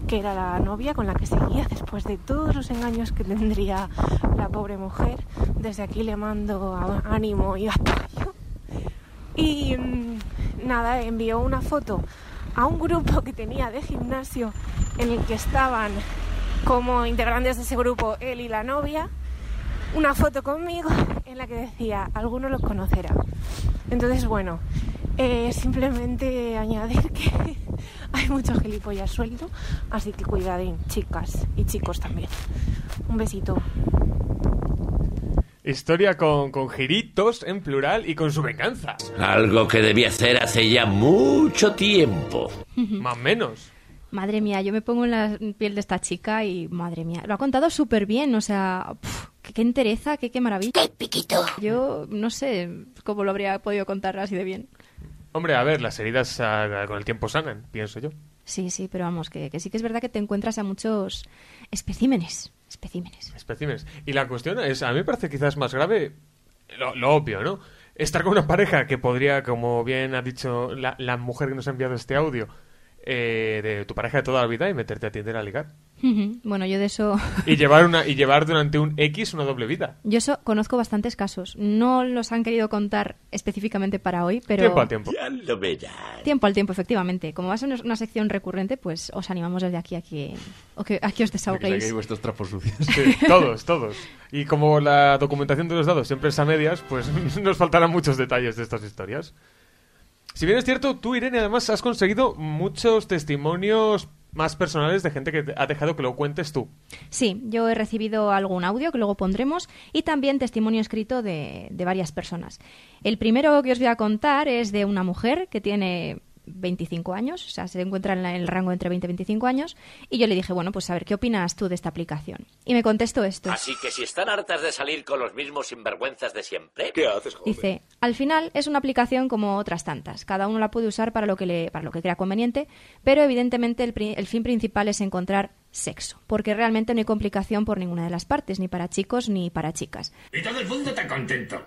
que era la novia con la que seguía después de todos los engaños que tendría la pobre mujer. Desde aquí le mando ánimo y apoyo. Y mm, nada, envió una foto a un grupo que tenía de gimnasio en el que estaban como integrantes de ese grupo él y la novia una foto conmigo en la que decía, alguno los conocerá. Entonces, bueno, eh, simplemente añadir que hay mucho gilipollas suelto, así que cuidadín, chicas y chicos también. Un besito. Historia con, con giritos en plural y con su venganza. Algo que debí hacer hace ya mucho tiempo. Más o menos. Madre mía, yo me pongo en la piel de esta chica y madre mía, lo ha contado súper bien, o sea, pf, qué, qué entereza, qué, qué maravilla. ¡Qué piquito! Yo no sé cómo lo habría podido contar así de bien. Hombre, a ver, las heridas ah, con el tiempo sanan, pienso yo. Sí, sí, pero vamos, que, que sí que es verdad que te encuentras a muchos especímenes, especímenes. Especímenes. Y la cuestión es, a mí me parece quizás más grave lo, lo obvio, ¿no? Estar con una pareja que podría, como bien ha dicho la, la mujer que nos ha enviado este audio, eh, de tu pareja de toda la vida y meterte a Tinder a ligar. Bueno, yo de eso... Y llevar, una, y llevar durante un X una doble vida. Yo eso conozco bastantes casos. No los han querido contar específicamente para hoy, pero... Tiempo al tiempo. Ya lo verás. Tiempo al tiempo, efectivamente. Como va a ser una sección recurrente, pues os animamos desde aquí a que, o que, a que os desahoguéis. vuestros trapos sucios. Sí, todos, todos. Y como la documentación de los dados siempre es a medias, pues nos faltarán muchos detalles de estas historias. Si bien es cierto, tú, Irene, además has conseguido muchos testimonios más personales de gente que ha dejado que lo cuentes tú. Sí, yo he recibido algún audio que luego pondremos y también testimonio escrito de, de varias personas. El primero que os voy a contar es de una mujer que tiene 25 años, o sea, se encuentra en el rango entre 20 y 25 años, y yo le dije, bueno, pues a ver, ¿qué opinas tú de esta aplicación? Y me contestó esto. Así que si están hartas de salir con los mismos sinvergüenzas de siempre. ¿Qué haces, Dice, al final es una aplicación como otras tantas. Cada uno la puede usar para lo que, le, para lo que crea conveniente, pero evidentemente el, pri- el fin principal es encontrar sexo, porque realmente no hay complicación por ninguna de las partes, ni para chicos ni para chicas. Y todo el mundo está contento.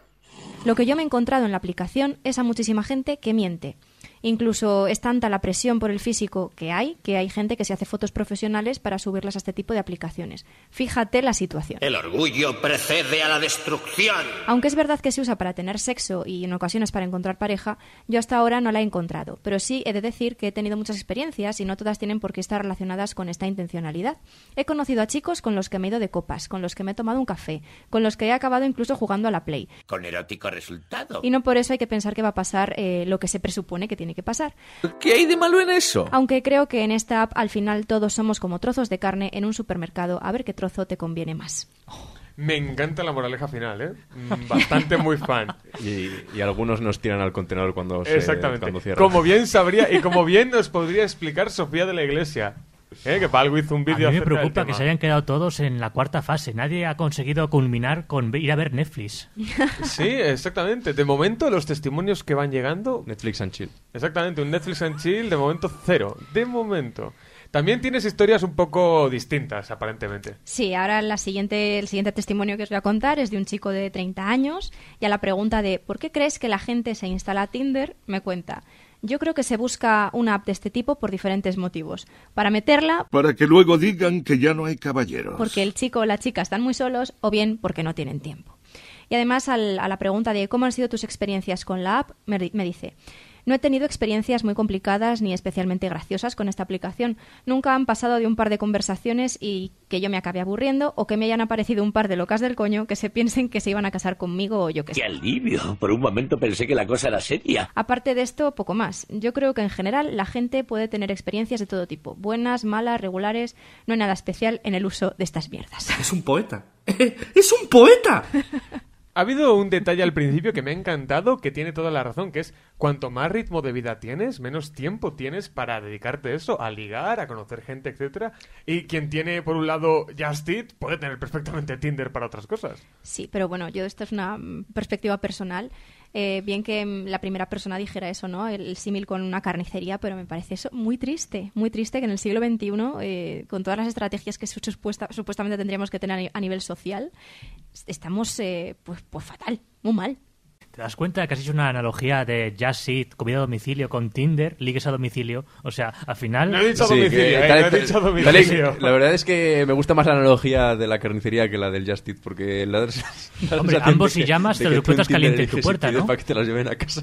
Lo que yo me he encontrado en la aplicación es a muchísima gente que miente. Incluso es tanta la presión por el físico que hay, que hay gente que se hace fotos profesionales para subirlas a este tipo de aplicaciones. Fíjate la situación. El orgullo precede a la destrucción. Aunque es verdad que se usa para tener sexo y en ocasiones para encontrar pareja, yo hasta ahora no la he encontrado. Pero sí he de decir que he tenido muchas experiencias y no todas tienen por qué estar relacionadas con esta intencionalidad. He conocido a chicos con los que me he ido de copas, con los que me he tomado un café, con los que he acabado incluso jugando a la Play. Con erótico resultado. Y no por eso hay que pensar que va a pasar eh, lo que se presupone que tiene que pasar. ¿Qué hay de malo en eso? Aunque creo que en esta app al final todos somos como trozos de carne en un supermercado a ver qué trozo te conviene más. Me encanta la moraleja final, ¿eh? Mm, Bastante muy fan. Y, y algunos nos tiran al contenedor cuando se Exactamente. cuando cierra. Como bien sabría y como bien nos podría explicar Sofía de la Iglesia. ¿Eh? Que Palgo hizo un A vídeo mí me preocupa que se hayan quedado todos en la cuarta fase. Nadie ha conseguido culminar con ir a ver Netflix. Sí, exactamente. De momento, los testimonios que van llegando. Netflix and chill. Exactamente, un Netflix and chill de momento cero. De momento. También tienes historias un poco distintas, aparentemente. Sí, ahora la siguiente, el siguiente testimonio que os voy a contar es de un chico de 30 años y a la pregunta de ¿por qué crees que la gente se instala Tinder? me cuenta. Yo creo que se busca una app de este tipo por diferentes motivos. Para meterla, Para que luego digan que ya no hay caballeros. porque el chico o la chica están muy solos o bien porque no tienen tiempo. Y además al- a la pregunta de cómo han sido tus experiencias con la app, me, me dice, no he tenido experiencias muy complicadas ni especialmente graciosas con esta aplicación. Nunca han pasado de un par de conversaciones y que yo me acabe aburriendo o que me hayan aparecido un par de locas del coño que se piensen que se iban a casar conmigo o yo qué sé. ¡Qué alivio! Por un momento pensé que la cosa era seria. Aparte de esto, poco más. Yo creo que en general la gente puede tener experiencias de todo tipo, buenas, malas, regulares. No hay nada especial en el uso de estas mierdas. Es un poeta. ¡Es un poeta! Ha habido un detalle al principio que me ha encantado, que tiene toda la razón, que es cuanto más ritmo de vida tienes, menos tiempo tienes para dedicarte a eso, a ligar, a conocer gente, etcétera. Y quien tiene, por un lado, Just Eat, puede tener perfectamente Tinder para otras cosas. Sí, pero bueno, yo esto es una perspectiva personal. Eh, bien que mm, la primera persona dijera eso, ¿no? El, símil con una carnicería, pero me parece eso muy triste, muy triste que en el siglo XXI, eh, con todas las estrategias que su- supuesta- supuestamente tendríamos que tener a ni- a nivel social, est- estamos eh, pues, pues fatal, muy mal. ¿Te das cuenta que has hecho una analogía de Just Eat, comida a domicilio, con Tinder, ligues a domicilio? O sea, al final... No he dicho Sí, domicilio, que eh, tal- no he dicho tal- domicilio. La verdad es que me gusta más la analogía de la carnicería que la del Just Eat, porque la, la Hombre, ambos si llamas, te lo encuentras caliente en tu puerta, ¿no? para que te las lleven a casa.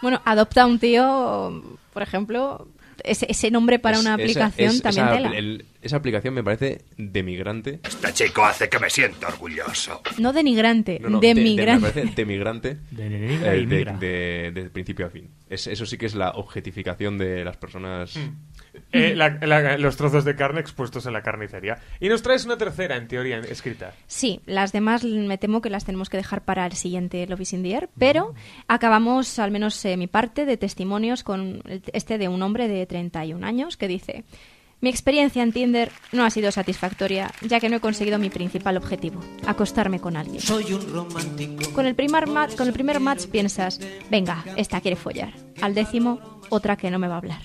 Bueno, adopta un tío, por ejemplo, ese, ese nombre para Es- una esa- aplicación es- también esa, tela. el- esa aplicación me parece de migrante. Este chico hace que me sienta orgulloso. No denigrante, No, no, de de- de- migrante. me parece de migrante. De denigra y eh, de, migra. de- de principio a fin. Es- eso sí que es la objetificación de las personas. Eh, la- la- los trozos de carne expuestos en la carnicería. Y nos traes una tercera, en teoría, escrita. Sí, las demás me temo que las tenemos que dejar para el siguiente Love is in the Air, pero acabamos, al menos eh, mi parte, de testimonios con este de un hombre de 31 años que dice... Mi experiencia en Tinder no ha sido satisfactoria, ya que no he conseguido mi principal objetivo, acostarme con alguien. Soy un romántico. Con el, primer con el primer match piensas, venga, esta quiere follar. Al décimo, otra que no me va a hablar.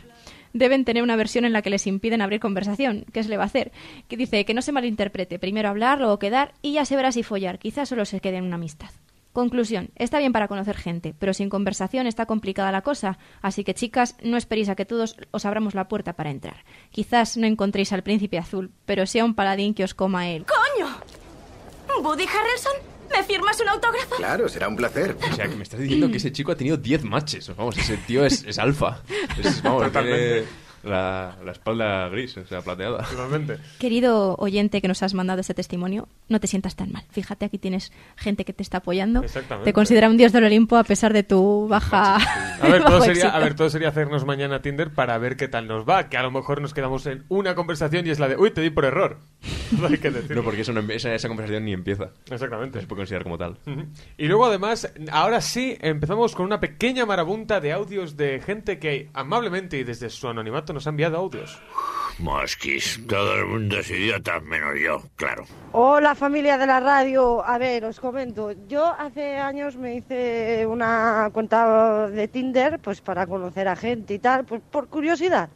Deben tener una versión en la que les impiden abrir conversación. ¿Qué se le va a hacer? Que dice que no se malinterprete. Primero hablar, luego quedar y ya se verá si follar. Quizás solo se quede en una amistad. Conclusión. Está bien para conocer gente, pero sin conversación está complicada la cosa. Así que, chicas, no esperéis a que todos os abramos la puerta para entrar. Quizás no encontréis al príncipe azul, pero sea un paladín que os coma él. ¡Coño! ¿Woody Harrelson? ¿Me firmas un autógrafo? Claro, será un placer. O sea, que me estás diciendo que ese chico ha tenido 10 matches. Vamos, ese tío es, es alfa. Es, vamos, Totalmente. tiene la, la espalda gris, o sea, plateada. Totalmente. Querido oyente que nos has mandado este testimonio, no te sientas tan mal. Fíjate, aquí tienes gente que te está apoyando. Exactamente. Te considera un dios del Olimpo a pesar de tu baja. A ver, todo sería, a ver, todo sería hacernos mañana Tinder para ver qué tal nos va. Que a lo mejor nos quedamos en una conversación y es la de, uy, te di por error. Todo hay que decirlo. No, porque eso no, empie- esa, esa conversación ni empieza. Exactamente. No se puede considerar como tal. Ujú. Y luego además, ahora sí, empezamos con una pequeña marabunta de audios de gente que amablemente y desde su anonimato nos ha enviado audios. Mosquis, todo el mundo es idiota, menos yo, claro. Hola familia de la radio, a ver, os comento, yo hace años me hice una cuenta de Tinder pues para conocer a gente y tal, pues por curiosidad.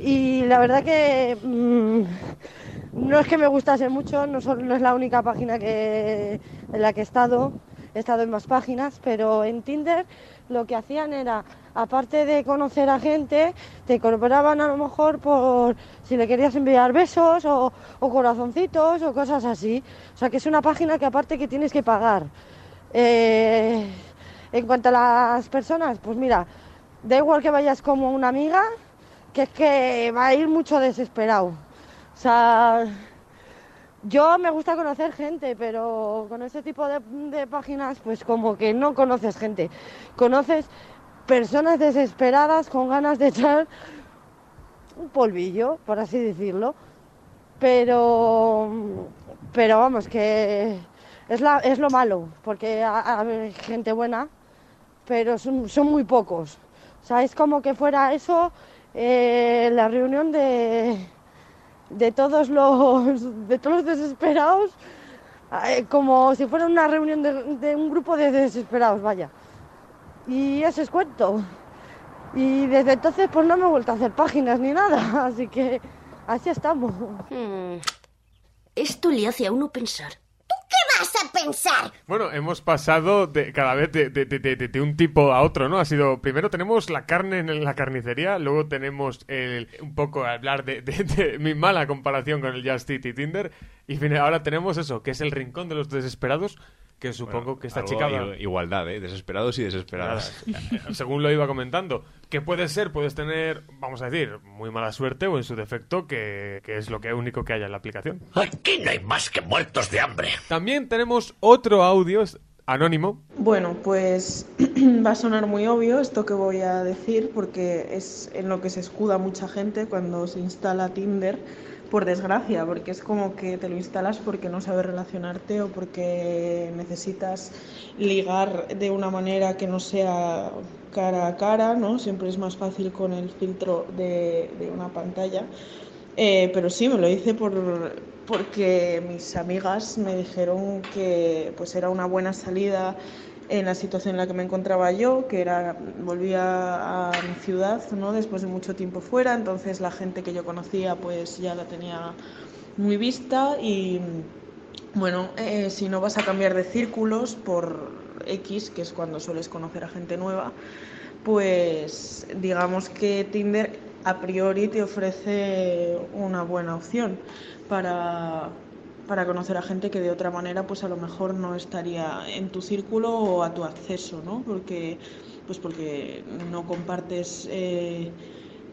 Y la verdad que mm, no es que me gustase mucho, no, solo- no es la única página que, en la que he estado, he estado en más páginas, pero en Tinder lo que hacían era, aparte de conocer a gente, te cobraban a lo mejor por si le querías enviar besos o, o corazoncitos o cosas así. O sea que es una página que aparte que tienes que pagar. Eh, en cuanto a las personas, pues mira, da igual que vayas como una amiga, que es que va a ir mucho desesperado. O sea, yo me gusta conocer gente, pero con este tipo de, de páginas, pues como que no conoces gente. Conoces personas desesperadas con ganas de echar un polvillo, por así decirlo. Pero, pero vamos, que es, la, es lo malo, porque ha- hay gente buena, pero son, son muy pocos. O sea, es como que fuera eso eh, la reunión de, de todos los de todos los desesperados, eh, como si fuera una reunión de un grupo de desesperados, vaya. Y ese es cuento. Y desde entonces pues no me he vuelto a hacer páginas ni nada, así que así estamos. Hmm. Esto le hace a uno pensar. ¿Tú qué vas a pensar? Bueno, hemos pasado de, cada vez de, de- de- de- de un tipo a otro, ¿no? Ha sido, primero tenemos la carne en la carnicería, luego tenemos el, un poco hablar de, de- de mi mala comparación con el Just Eat y Tinder, y fin- ahora tenemos eso, que es el rincón de los desesperados, que supongo que esta chica... Igualdad, ¿eh? Desesperados y desesperadas. Según lo iba comentando, que puede ser, puedes tener, vamos a decir, muy mala suerte o en su defecto, que, que es lo que único que haya en la aplicación. Aquí no hay más que muertos de hambre. También tenemos otro audio anónimo. Bueno, pues va a sonar muy obvio esto que voy a decir porque es en lo que se escuda mucha gente cuando se instala Tinder, por desgracia, porque es como que te lo instalas porque no sabes relacionarte o porque necesitas ligar de una manera que no sea cara a cara, ¿no? Siempre es más fácil con el filtro de, una pantalla. Eh, pero sí, me lo hice por, porque mis amigas me dijeron que pues era una buena salida en la situación en la que me encontraba yo, que era volvía a mi ciudad, ¿no? Después de mucho tiempo fuera, entonces la gente que yo conocía pues ya la tenía muy vista y bueno, eh, si no vas a cambiar de círculos por X, que es cuando sueles conocer a gente nueva, pues digamos que Tinder a priori te ofrece una buena opción para, para conocer a gente que de otra manera pues a lo mejor no estaría en tu círculo o a tu acceso, ¿no? Porque, pues porque no compartes eh,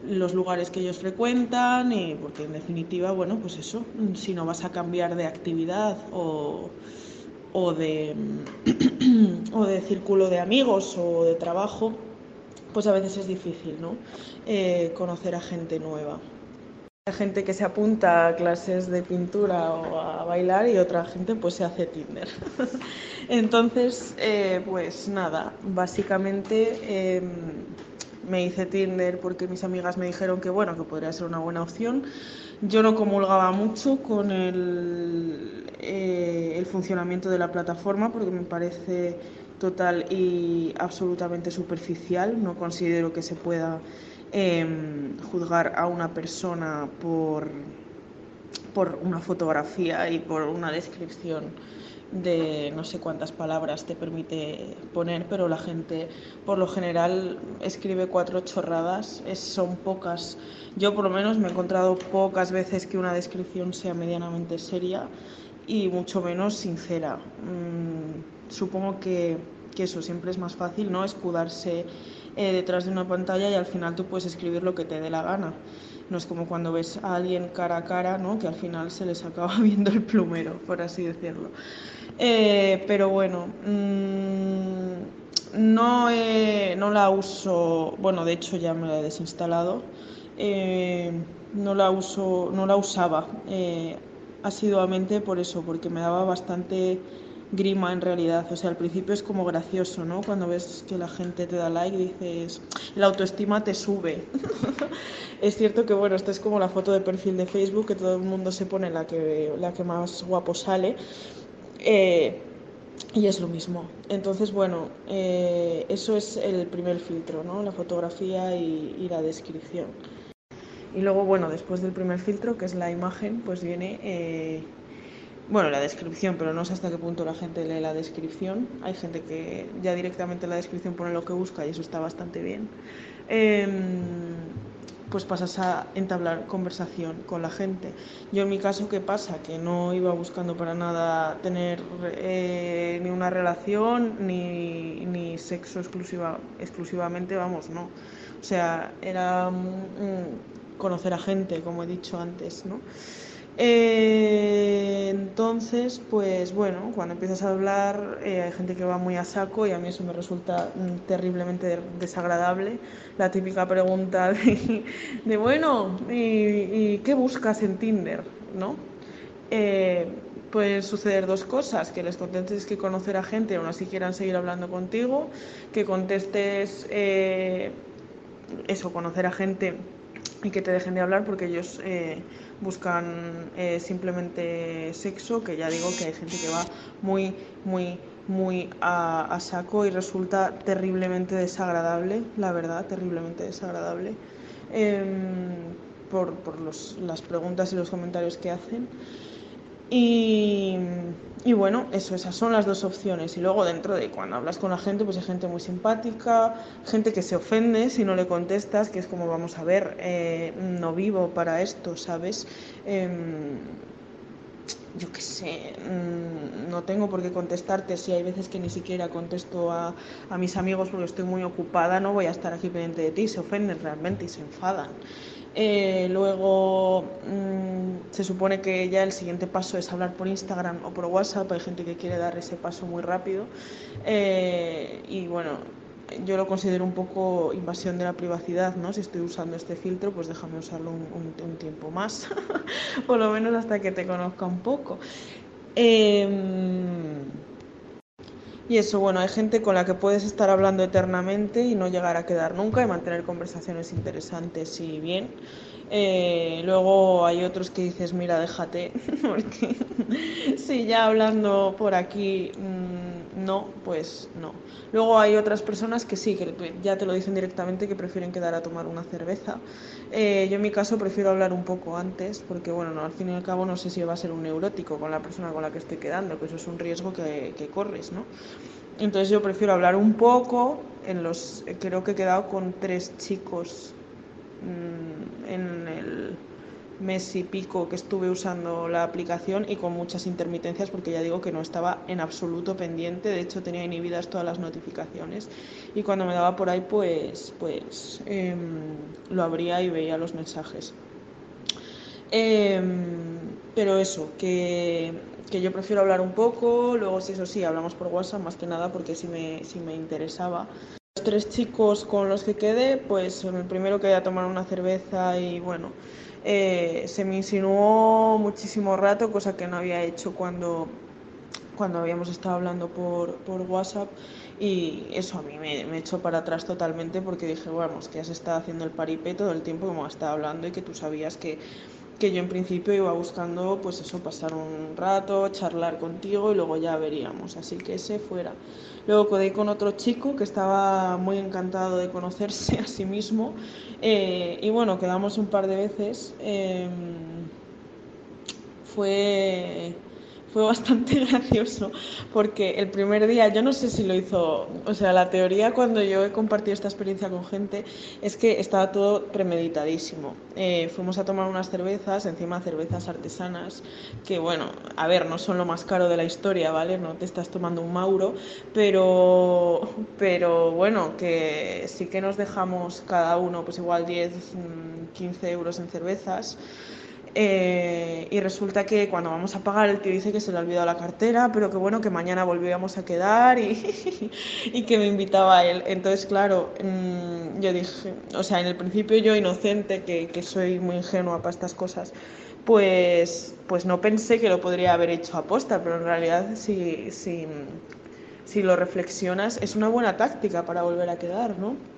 los lugares que ellos frecuentan y porque en definitiva, bueno, pues eso, si no vas a cambiar de actividad o, o de, o de círculo de amigos o de trabajo, pues a veces es difícil, ¿no? Eh, conocer a gente nueva. Gente que se apunta a clases de pintura o a bailar y otra gente pues se hace Tinder. Entonces, eh, pues nada, básicamente eh, me hice Tinder porque mis amigas me dijeron que bueno, que podría ser una buena opción. Yo no comulgaba mucho con el, eh, el funcionamiento de la plataforma porque me parece total y absolutamente superficial. No considero que se pueda eh, juzgar a una persona por, por una fotografía y por una descripción de no sé cuántas palabras te permite poner, pero la gente por lo general escribe cuatro chorradas, es, son pocas. Yo por lo menos me he encontrado pocas veces que una descripción sea medianamente seria y mucho menos sincera. Mm, supongo que, que eso siempre es más fácil, ¿no? Escudarse eh, detrás de una pantalla y al final tú puedes escribir lo que te dé la gana. No es como cuando ves a alguien cara a cara, ¿no? Que al final se les acaba viendo el plumero, por así decirlo. Eh, pero bueno, mm, no, he- no la uso, bueno, de hecho ya me la he desinstalado. Eh, no la uso, no la usaba eh, asiduamente por eso, porque me daba bastante grima en realidad. O sea, al principio es como gracioso, ¿no? Cuando ves que la gente te da like, dices, la autoestima te sube. es cierto que, bueno, esta es como la foto de perfil de Facebook, que todo el mundo se pone la que, la que más guapo sale. Eh, y es lo mismo. Entonces, bueno, eh, eso es el primer filtro, ¿no? La fotografía y, la descripción. Y luego, bueno, después del primer filtro, que es la imagen, pues viene, eh, bueno, la descripción, pero no sé hasta qué punto la gente lee la descripción. Hay gente que ya directamente en la descripción pone lo que busca y eso está bastante bien. Em, pues pasas a entablar conversación con la gente. Yo en mi caso, ¿qué pasa? Que no iba buscando para nada tener eh, ni una relación ni, ni sexo exclusiva, exclusivamente, vamos, no. O sea, era mm, conocer a gente, como he dicho antes, ¿no? Eh, entonces, pues bueno, cuando empiezas a hablar eh, hay gente que va muy a saco y a mí eso me resulta mm, terriblemente de- desagradable. La típica pregunta de, bueno, ¿y, qué buscas en Tinder? ¿No? Eh, pueden suceder dos cosas, que les contestes que conocer a gente aún así quieran seguir hablando contigo, que contestes eh, eso, conocer a gente y que te dejen de hablar porque ellos eh, buscan eh, simplemente sexo, que ya digo que hay gente que va muy, muy, muy a, a saco y resulta terriblemente desagradable, la verdad, terriblemente desagradable, em, por, por los- las preguntas y los comentarios que hacen. Y, bueno, eso, esas son las dos opciones. Y luego dentro de cuando hablas con la gente, pues hay gente muy simpática, gente que se ofende si no le contestas, que es como vamos a ver, eh, no vivo para esto, ¿sabes? Em, yo qué sé, mm, no tengo por qué contestarte si hay veces que ni siquiera contesto a mis amigos porque estoy muy ocupada, no voy a estar aquí pendiente de ti, se ofenden realmente y se enfadan. Eh, luego mm, se supone que ya el siguiente paso es hablar por Instagram o por WhatsApp, hay gente que quiere dar ese paso muy rápido Eh, y bueno, yo lo considero un poco invasión de la privacidad, ¿no? Si estoy usando este filtro, pues déjame usarlo un, tiempo más, por lo menos hasta que te conozca un poco. Em, y eso, bueno, hay gente con la que puedes estar hablando eternamente y no llegar a quedar nunca y mantener conversaciones interesantes y bien. Eh, luego hay otros que dices, mira, déjate, porque si ya hablando por aquí mm, no, pues no. Luego hay otras personas que sí, que ya te lo dicen directamente, que prefieren quedar a tomar una cerveza. Eh, yo en mi caso prefiero hablar un poco antes, porque bueno, no, al fin y al cabo no sé si va a ser un neurótico con la persona con la que estoy quedando, que eso es un riesgo que, que corres, ¿no? Entonces yo prefiero hablar un poco. En los, creo que he quedado con tres chicos en el mes y pico que estuve usando la aplicación y con muchas intermitencias porque ya digo que no estaba en absoluto pendiente, de hecho tenía inhibidas todas las notificaciones y cuando me daba por ahí pues, pues em, lo abría y veía los mensajes. Em, pero eso, que, que yo prefiero hablar un poco, luego si eso sí, hablamos por WhatsApp más que nada porque sí me, sí me interesaba. Los tres chicos con los que quedé, pues el primero quería tomar una cerveza y bueno, eh, se me insinuó muchísimo rato, cosa que no había hecho cuando, cuando habíamos estado hablando por, por WhatsApp. Y eso a mí me, me echó para atrás totalmente porque dije, vamos, que has estado haciendo el paripé todo el tiempo como has estado hablando y que tú sabías que, que yo en principio iba buscando pues eso, pasar un rato, charlar contigo y luego ya veríamos, así que ese fuera. Luego quedé con otro chico que estaba muy encantado de conocerse a sí mismo eh, y bueno, quedamos un par de veces. em, fue, fue bastante gracioso porque el primer día, yo no sé si lo hizo, o sea, la teoría cuando yo he compartido esta experiencia con gente es que estaba todo premeditadísimo. Eh, fuimos a tomar unas cervezas, encima cervezas artesanas, que bueno, a ver, no son lo más caro de la historia, ¿vale? No te estás tomando un Mauro, pero, pero bueno, que sí que nos dejamos cada uno, pues igual 10, mm, 15 euros en cervezas. Eh, y resulta que cuando vamos a pagar el tío dice que se le ha olvidado la cartera, pero que bueno, que mañana volvíamos a quedar y, que me invitaba a él. Entonces, claro, mm, yo dije, o sea, en el principio yo inocente, que, que soy muy ingenua para estas cosas, pues, pues no pensé que lo podría haber hecho aposta, pero en realidad si, si, si lo reflexionas es una buena táctica para volver a quedar, ¿no?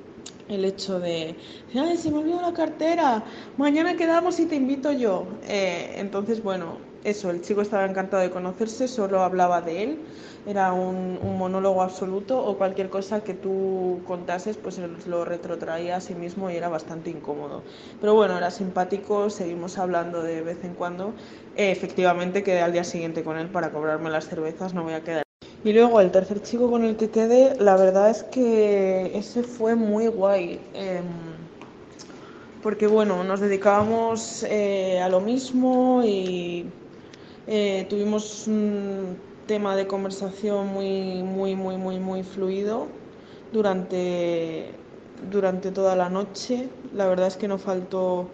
El hecho de, ay, se me olvidó la cartera, mañana quedamos y te invito yo. Eh, entonces, bueno, eso, el chico estaba encantado de conocerse, solo hablaba de él, era un, monólogo absoluto o cualquier cosa que tú contases, pues lo retrotraía a sí mismo y era bastante incómodo. Pero bueno, era simpático, seguimos hablando de vez en cuando. Efectivamente, quedé al día siguiente con él para cobrarme las cervezas, no voy a quedar. Y luego el tercer chico con el que quedé, la verdad es que ese fue muy guay. em, porque bueno, nos dedicábamos eh, a lo mismo y eh, tuvimos un tema de conversación muy, muy, muy, muy, muy fluido durante, durante toda la noche. La verdad es que no faltó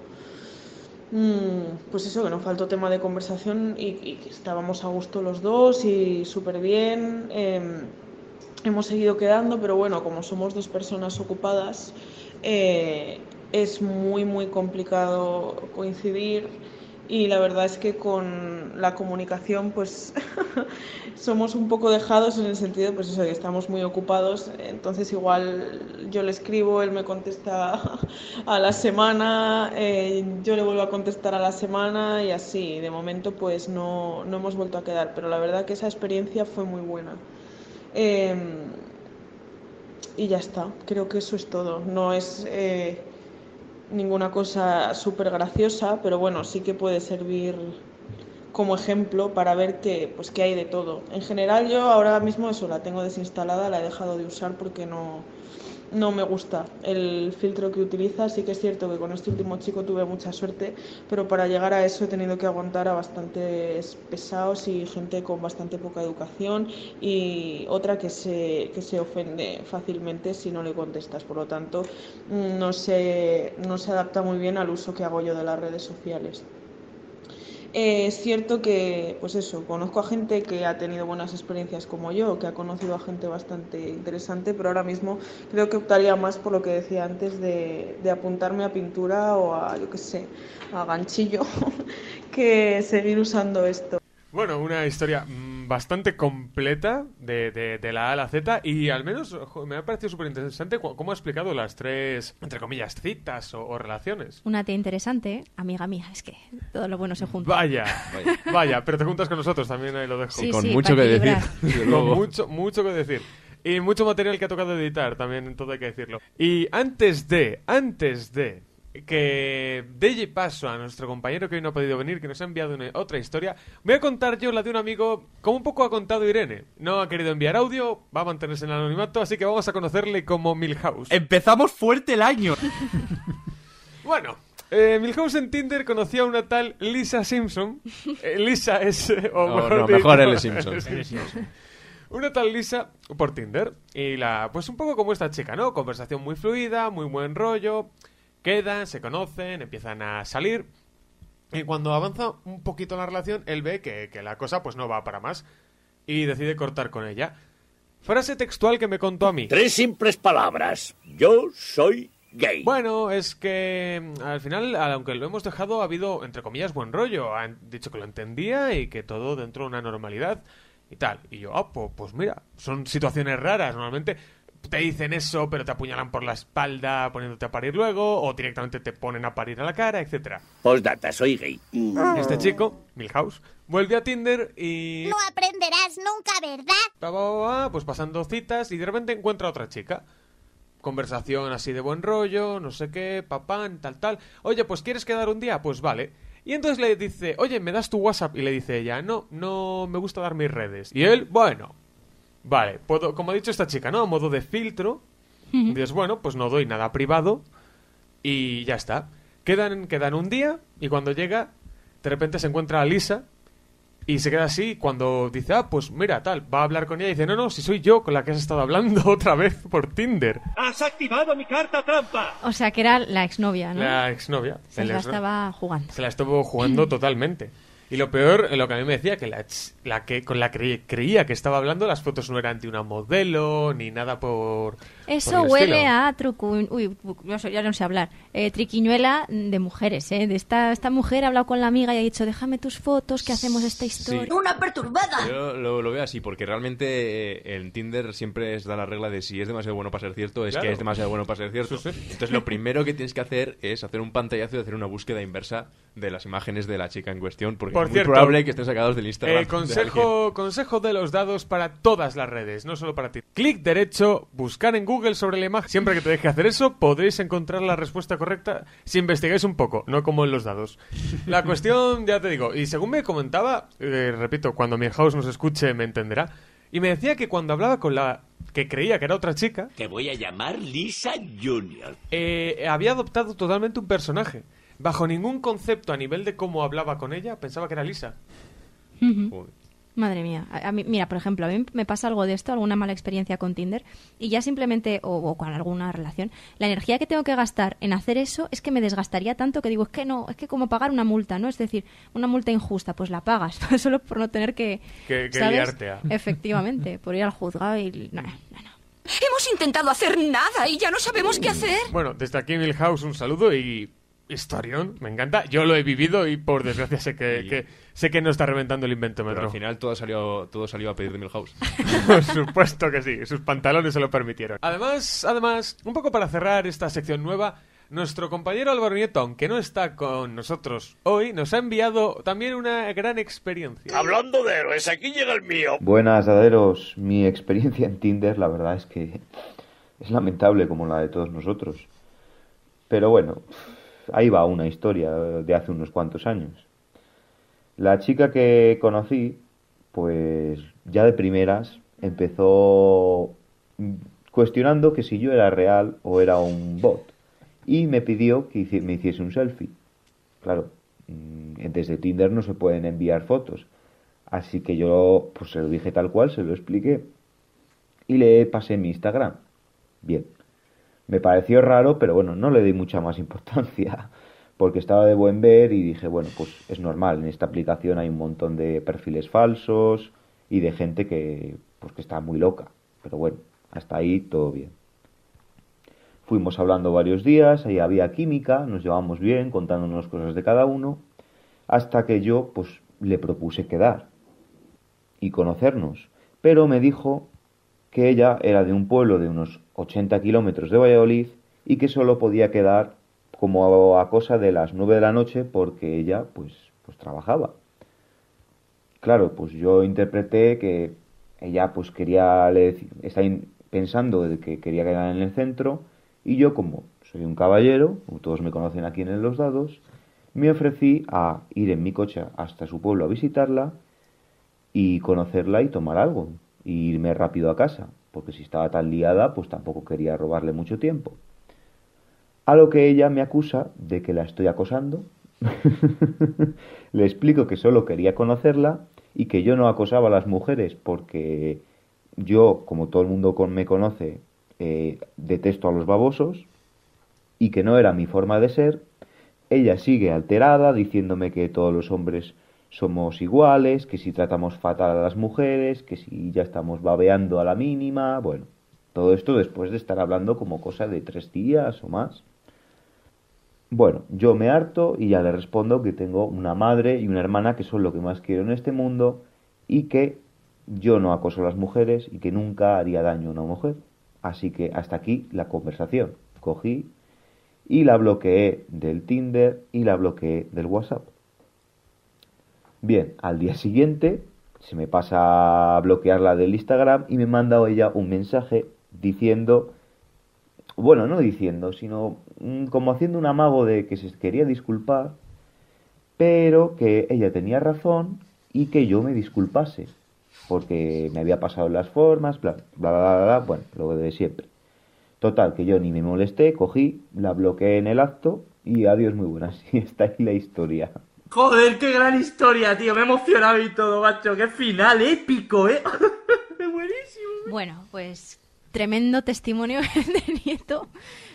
pues eso, que nos faltó tema de conversación y, y que estábamos a gusto los dos y súper bien. em, hemos seguido quedando, pero bueno, como somos dos personas ocupadas, eh, es muy, muy complicado coincidir y la verdad es que con la comunicación pues somos un poco dejados en el sentido pues eso que estamos muy ocupados. Entonces igual yo le escribo él me contesta a la semana eh, yo le vuelvo a contestar a la semana y así. De momento pues no, no hemos vuelto a quedar pero la verdad que esa experiencia fue muy buena. Eh, y ya está. Creo que eso es todo. No es eh, ninguna cosa súper graciosa, pero bueno, sí que puede servir como ejemplo para ver que, pues, que hay de todo. En general yo ahora mismo eso la tengo desinstalada, la he dejado de usar porque no, no me gusta el filtro que utiliza. Sí que es cierto que con este último chico tuve mucha suerte, pero para llegar a eso he tenido que aguantar a bastantes pesados y gente con bastante poca educación y otra que se, que se ofende fácilmente si no le contestas. Por lo tanto, mm, no se, no se adapta muy bien al uso que hago yo de las redes sociales. Eh, es cierto que, pues eso, conozco a gente que ha tenido buenas experiencias como yo, que ha conocido a gente bastante interesante, pero ahora mismo creo que optaría más por lo que decía antes de, de apuntarme a pintura o a, yo qué sé, a ganchillo, que seguir usando esto. Bueno, una historia bastante completa de, de- de la A a la Z y al menos ojo, me ha parecido súper interesante cómo ha explicado las tres, entre comillas, citas o, o relaciones. Una tía interesante, ¿eh? amiga mía, es que todo lo bueno se junta. Vaya, vaya, pero te juntas con nosotros también, ahí lo dejo. Sí, Con sí, mucho que decir, Con mucho, mucho que decir. Y mucho material que ha tocado editar, también todo hay que decirlo. Y antes de, antes de que dé paso a nuestro compañero que hoy no ha podido venir, que nos ha enviado una- otra historia, voy a contar yo la de un amigo, como un poco ha contado Irene. No ha querido enviar audio, va a mantenerse en el anonimato, así que vamos a conocerle como Milhouse. Empezamos fuerte el año. Bueno, eh, Milhouse en Tinder conocía a una tal Lisa Simpson. Eh, Lisa es... eh, o No, mejor no, dicho, mejor L. Simpson. L. Simpson. Una tal Lisa por Tinder. Y la, pues un poco como esta chica, ¿no? Conversación muy fluida, muy buen rollo. Quedan, se conocen, empiezan a salir. Y cuando avanza un poquito la relación, él ve que, que la cosa pues no va para más. Y decide cortar con ella. Frase textual que me contó a mí. Tres simples palabras. Yo soy gay. Bueno, es que mm, al final, aunque lo hemos dejado, ha habido, entre comillas, buen rollo. Han dicho que lo entendía y que todo dentro de una normalidad y tal. Y yo, ah, pues, pues mira, son situaciones raras. Normalmente te dicen eso, pero te apuñalan por la espalda poniéndote a parir luego, o directamente te ponen a parir a la cara, etcétera. Postdata, soy gay. Este chico, Milhouse, vuelve a Tinder y... No aprenderás nunca, ¿verdad? Pues pasando citas y de repente encuentra a otra chica. Conversación así de buen rollo, no sé qué, papán, tal, tal. Oye, pues ¿quieres quedar un día? Pues vale. Y entonces le dice, oye, ¿me das tu WhatsApp? Y le dice ella, no, no me gusta dar mis redes. Y él, bueno, vale, puedo, como ha dicho esta chica, ¿no? A modo de filtro. Dices, bueno, pues no doy nada privado. Y ya está. Quedan, quedan un día y cuando llega, de repente se encuentra a Lisa y se queda así cuando dice, ah, pues mira, tal, va a hablar con ella y dice, no, no, si soy yo con la que has estado hablando otra vez por Tinder. ¡Has activado mi carta trampa! O sea, que era la exnovia, ¿no? La exnovia. Se la ex- estaba jugando. Se la estuvo jugando totalmente. Y lo peor, lo que a mí me decía, que la, que con la que creía que estaba hablando, las fotos no eran de una modelo, ni nada por... Eso por el huele estilo. a truco... Uy, no sé, ya no sé hablar. Eh, triquiñuela de mujeres, ¿eh? De esta, esta mujer ha hablado con la amiga y ha dicho, déjame tus fotos, que hacemos esta historia. Una perturbada. Yo lo, lo veo así, porque realmente eh, en Tinder siempre es da la regla de si es demasiado bueno para ser cierto, es Claro. que es demasiado bueno para ser cierto. Entonces lo primero que tienes que hacer es hacer un pantallazo y hacer una búsqueda inversa de las imágenes de la chica en cuestión, porque Por es muy cierto, probable que estén sacados del Instagram. Eh, de alguien. consejo, consejo de los dados para todas las redes, no solo para ti. Clic derecho, buscar en Google sobre la imagen. Siempre que te deje hacer eso, podréis encontrar la respuesta correcta si investigáis un poco, no como en los dados. La cuestión, ya te digo, y según me comentaba, eh, repito, cuando mi house nos escuche me entenderá, y me decía que cuando hablaba con la que creía que era otra chica, Te voy a llamar Lisa Junior. eh, había adoptado totalmente un personaje. Bajo ningún concepto a nivel de cómo hablaba con ella, pensaba que era Lisa. Madre mía. A, a mí, mira, por ejemplo, a mí me pasa algo de esto, alguna mala experiencia con Tinder, y ya simplemente, o, o con alguna relación, la energía que tengo que gastar en hacer eso es que me desgastaría tanto que digo, es que no, es que como pagar una multa, ¿no? Es decir, una multa injusta, pues la pagas, solo por no tener que... Que- que ¿sabes? liarte a- Efectivamente, por ir al juzgado y... no, no, no. Hemos intentado hacer nada y ya no sabemos qué hacer. Bueno, desde aquí Milhouse un saludo y, historión, me encanta. Yo lo he vivido y por desgracia sé que, que- sé que no está reventando el inventómetro. Pero al final todo salió, todo salió a pedir de Milhouse. Por supuesto que sí, sus pantalones se lo permitieron. Además, además, un poco para cerrar esta sección nueva, nuestro compañero Álvaro Nieto, aunque no está con nosotros hoy, nos ha enviado también una gran experiencia. Hablando de héroes, aquí llega el mío. Buenas, daderos. Mi experiencia en Tinder, la verdad es que es lamentable como la de todos nosotros. Pero bueno, ahí va una historia de hace unos cuantos años. La chica que conocí, pues ya de primeras empezó cuestionando que si yo era real o era un bot. Y me pidió que me hiciese un selfie. Claro, mm, desde Tinder no se pueden enviar fotos. Así que yo pues se lo dije tal cual, se lo expliqué. Y le pasé mi Instagram. Bien. Me pareció raro, pero bueno, no le di mucha más importancia. Porque estaba de buen ver y dije, bueno, pues es normal. En esta aplicación hay un montón de perfiles falsos y de gente que, pues que está muy loca. Pero bueno, hasta ahí todo bien. Fuimos hablando varios días, ahí había química, nos llevamos bien, contándonos cosas de cada uno, hasta que yo, pues, le propuse quedar y conocernos. Pero me dijo que ella era de un pueblo de unos 80 kilómetros de Valladolid y que solo podía quedar como a cosa de las 9 de la noche porque ella, pues, pues trabajaba. Claro, pues yo interpreté que ella pues quería, le in- pensando de que quería quedar en el centro y yo como soy un caballero, todos me conocen aquí en Los Dados, me ofrecí a ir en mi coche hasta su pueblo a visitarla y conocerla y tomar algo y irme rápido a casa, porque si estaba tan liada pues tampoco quería robarle mucho tiempo. A lo que ella me acusa de que la estoy acosando. Le explico que solo quería conocerla y que yo no acosaba a las mujeres porque yo, como todo el mundo me conoce, eh, detesto a los babosos y que no era mi forma de ser. Ella sigue alterada diciéndome que todos los hombres somos iguales, que si tratamos fatal a las mujeres, que si ya estamos babeando a la mínima, bueno, todo esto después de estar hablando como cosa de tres días o más. Bueno, yo me harto y ya le respondo que tengo una madre y una hermana que son lo que más quiero en este mundo y que yo no acoso a las mujeres y que nunca haría daño a una mujer. Así que hasta aquí la conversación. Cogí y la bloqueé del Tinder y la bloqueé del WhatsApp. Bien, al día siguiente se me pasa a bloquearla del Instagram y me manda ella un mensaje diciendo, bueno, no diciendo, sino mm, como haciendo un amago de que se quería disculpar, pero que ella tenía razón y que yo me disculpase, porque me había pasado las formas, bla, bla, bla, bla, bla, bueno, lo de siempre. Total, que yo ni me molesté, cogí, la bloqueé en el acto y adiós muy buenas. Y está ahí la historia. Joder, qué gran historia, tío. Me he emocionado y todo, macho. Qué final épico, ¿eh? Buenísimo. Bueno, pues tremendo testimonio de Nieto.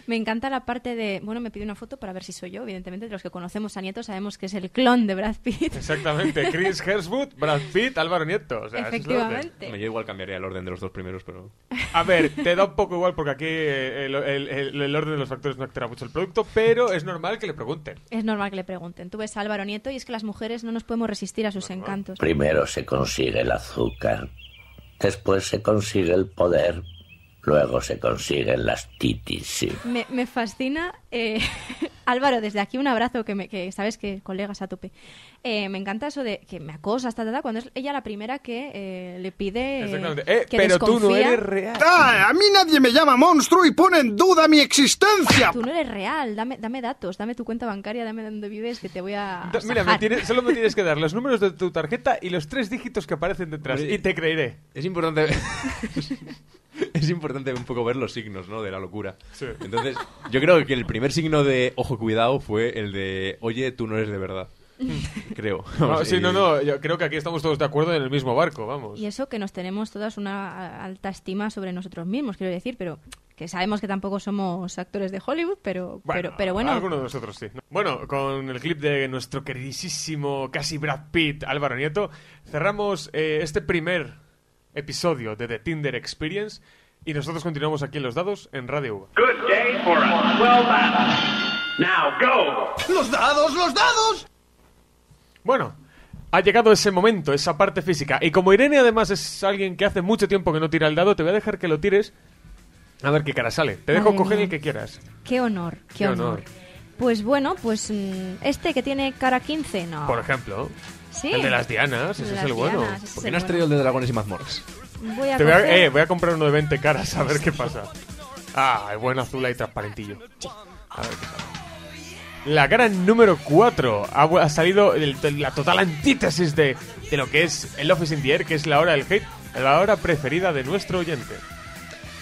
Me encanta la parte de, bueno, me pide una foto para ver si soy yo. Evidentemente, de los que conocemos a Nieto sabemos que es el clon de Brad Pitt. Exactamente, Chris Hemsworth, Brad Pitt, Álvaro Nieto. O sea. Efectivamente. Yo igual cambiaría el orden de los dos primeros, pero... A ver, te da un poco igual porque aquí eh, el, el- el- el orden de los factores no altera mucho el producto, pero es normal que le pregunten. Es normal que le pregunten. Tú ves a Álvaro Nieto y es que las mujeres no nos podemos resistir a sus encantos. Primero se consigue el azúcar, después se consigue el poder, luego se consiguen las titis. sí. Me, me fascina. eh, Álvaro, desde aquí un abrazo, que, me, que sabes que colegas a tope. Eh, me encanta eso de que me acosa, ta, ta, ta, cuando es ella la primera que eh, le pide. eh, Exactamente. Eh, que pero tú no desconfía. eres real. ¡Ah! A mí nadie me llama monstruo y pone en duda mi existencia. Tú no eres real, dame, dame datos, dame tu cuenta bancaria, dame dónde vives, que te voy a. Da- Mira, me tienes- solo me tienes que dar los números de tu tarjeta y los tres dígitos que aparecen detrás. Y te creeré. Es importante... es importante un poco ver los signos, ¿no? De la locura. Sí. Entonces, yo creo que el primer signo de ojo cuidado fue el de oye, tú no eres de verdad. creo. No, sí, y- no, no, yo creo que aquí estamos todos de acuerdo en el mismo barco, vamos. Y eso que nos tenemos todas una a- alta estima sobre nosotros mismos, quiero decir, pero que sabemos que tampoco somos actores de Hollywood, pero pero, pero bueno. Alguno de nosotros sí. Bueno, con el clip de nuestro queridísimo, casi Brad Pitt, Álvaro Nieto, cerramos eh, este primer episodio de The Tinder Experience y nosotros continuamos aquí en Los Dados en Radio Uva. Good day for a swell battle. Now go. ¡Los dados, los dados! Bueno, ha llegado ese momento, esa parte física. Y como Irene además es alguien que hace mucho tiempo que no tira el dado, te voy a dejar que lo tires. A ver qué cara sale. Te dejo Madre coger mía. el que quieras. Qué honor, qué, Qué honor. honor. Pues bueno, pues mm, este que tiene cara 15, no. Por ejemplo. Sí. El de las dianas, ese es el bueno. dianas, ese ¿Por qué no has bueno. traído el de dragones y mazmorras? Voy a Te voy a, coger- eh, voy a comprar uno de 20 caras a ver qué pasa. Ah, el buen azul ahí transparentillo. A ver qué sale. La cara número 4 ha, ha salido el- la total antítesis de, de lo que es el Office in the Air, que es la hora del hate, la hora preferida de nuestro oyente.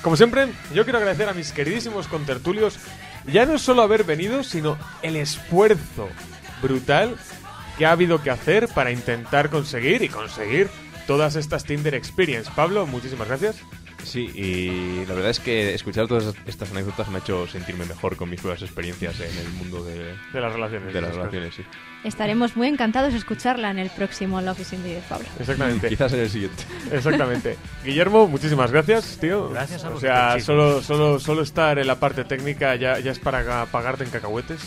Como siempre, yo quiero agradecer a mis queridísimos contertulios ya no solo haber venido, sino el esfuerzo brutal que ha habido que hacer para intentar conseguir y conseguir todas estas Tinder Experience. Pablo, muchísimas gracias. Sí, y la verdad es que escuchar todas estas anécdotas me ha hecho sentirme mejor con mis nuevas experiencias en el mundo de, De las relaciones, De las relaciones, sí. Estaremos muy encantados de escucharla en el próximo Love is in the Air, Pablo. Exactamente. Quizás en el siguiente. Exactamente. Guillermo, muchísimas gracias, tío. Gracias a O vosotros, sea, chicos. solo, solo, solo estar en la parte técnica ya, ya es para pagarte en cacahuetes.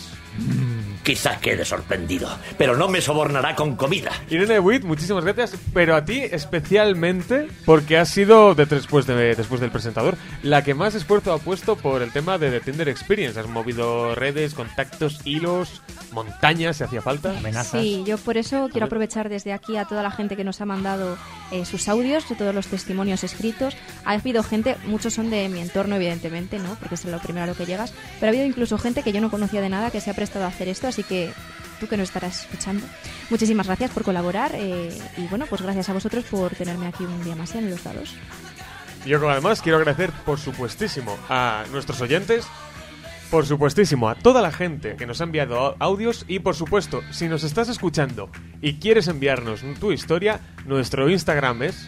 Quizás quede sorprendido, pero no me sobornará con comida. Irene Witt, muchísimas gracias, pero a ti especialmente porque has sido, de- después, de, después del presentador, la que más esfuerzo ha puesto por el tema de The Tinder Experience. Has movido redes, contactos, hilos, montañas, si hacía falta. Sí, yo por eso quiero aprovechar desde aquí a toda la gente que nos ha mandado eh, sus audios, todos los testimonios escritos. Ha habido gente, muchos son de mi entorno, evidentemente, ¿no? Porque es lo primero a lo que llegas. Pero ha habido incluso gente que yo no conocía de nada que se ha prestado a hacer esto, así que tú que nos estarás escuchando, muchísimas gracias por colaborar eh, y bueno, pues gracias a vosotros por tenerme aquí un día más en los dados. Yo además quiero agradecer, por supuestísimo, a nuestros oyentes, por supuestísimo, a toda la gente que nos ha enviado au- audios y, por supuesto, si nos estás escuchando y quieres enviarnos tu historia, nuestro Instagram es...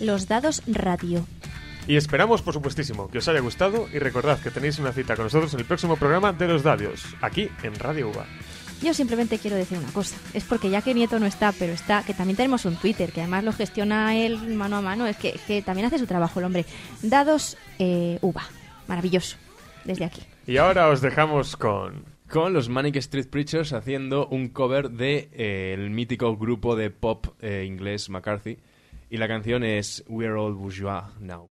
Los dados radio. Y esperamos, por supuestísimo, que os haya gustado y recordad que tenéis una cita con nosotros en el próximo programa de Los Dadios, aquí en Radio UBA. Yo simplemente quiero decir una cosa. Es porque ya que Nieto no está, pero está, que también tenemos un Twitter, que además lo gestiona él mano a mano, es que, que también hace su trabajo el hombre. Dados eh, UVA. Maravilloso. Desde aquí. Y ahora os dejamos con... Con los Manic Street Preachers haciendo un cover de eh, el mítico grupo de pop eh, inglés McCarthy. Y la canción es We're All Bourgeois Now.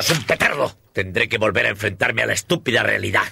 Esto es un petardo. Tendré que volver a enfrentarme a la estúpida realidad.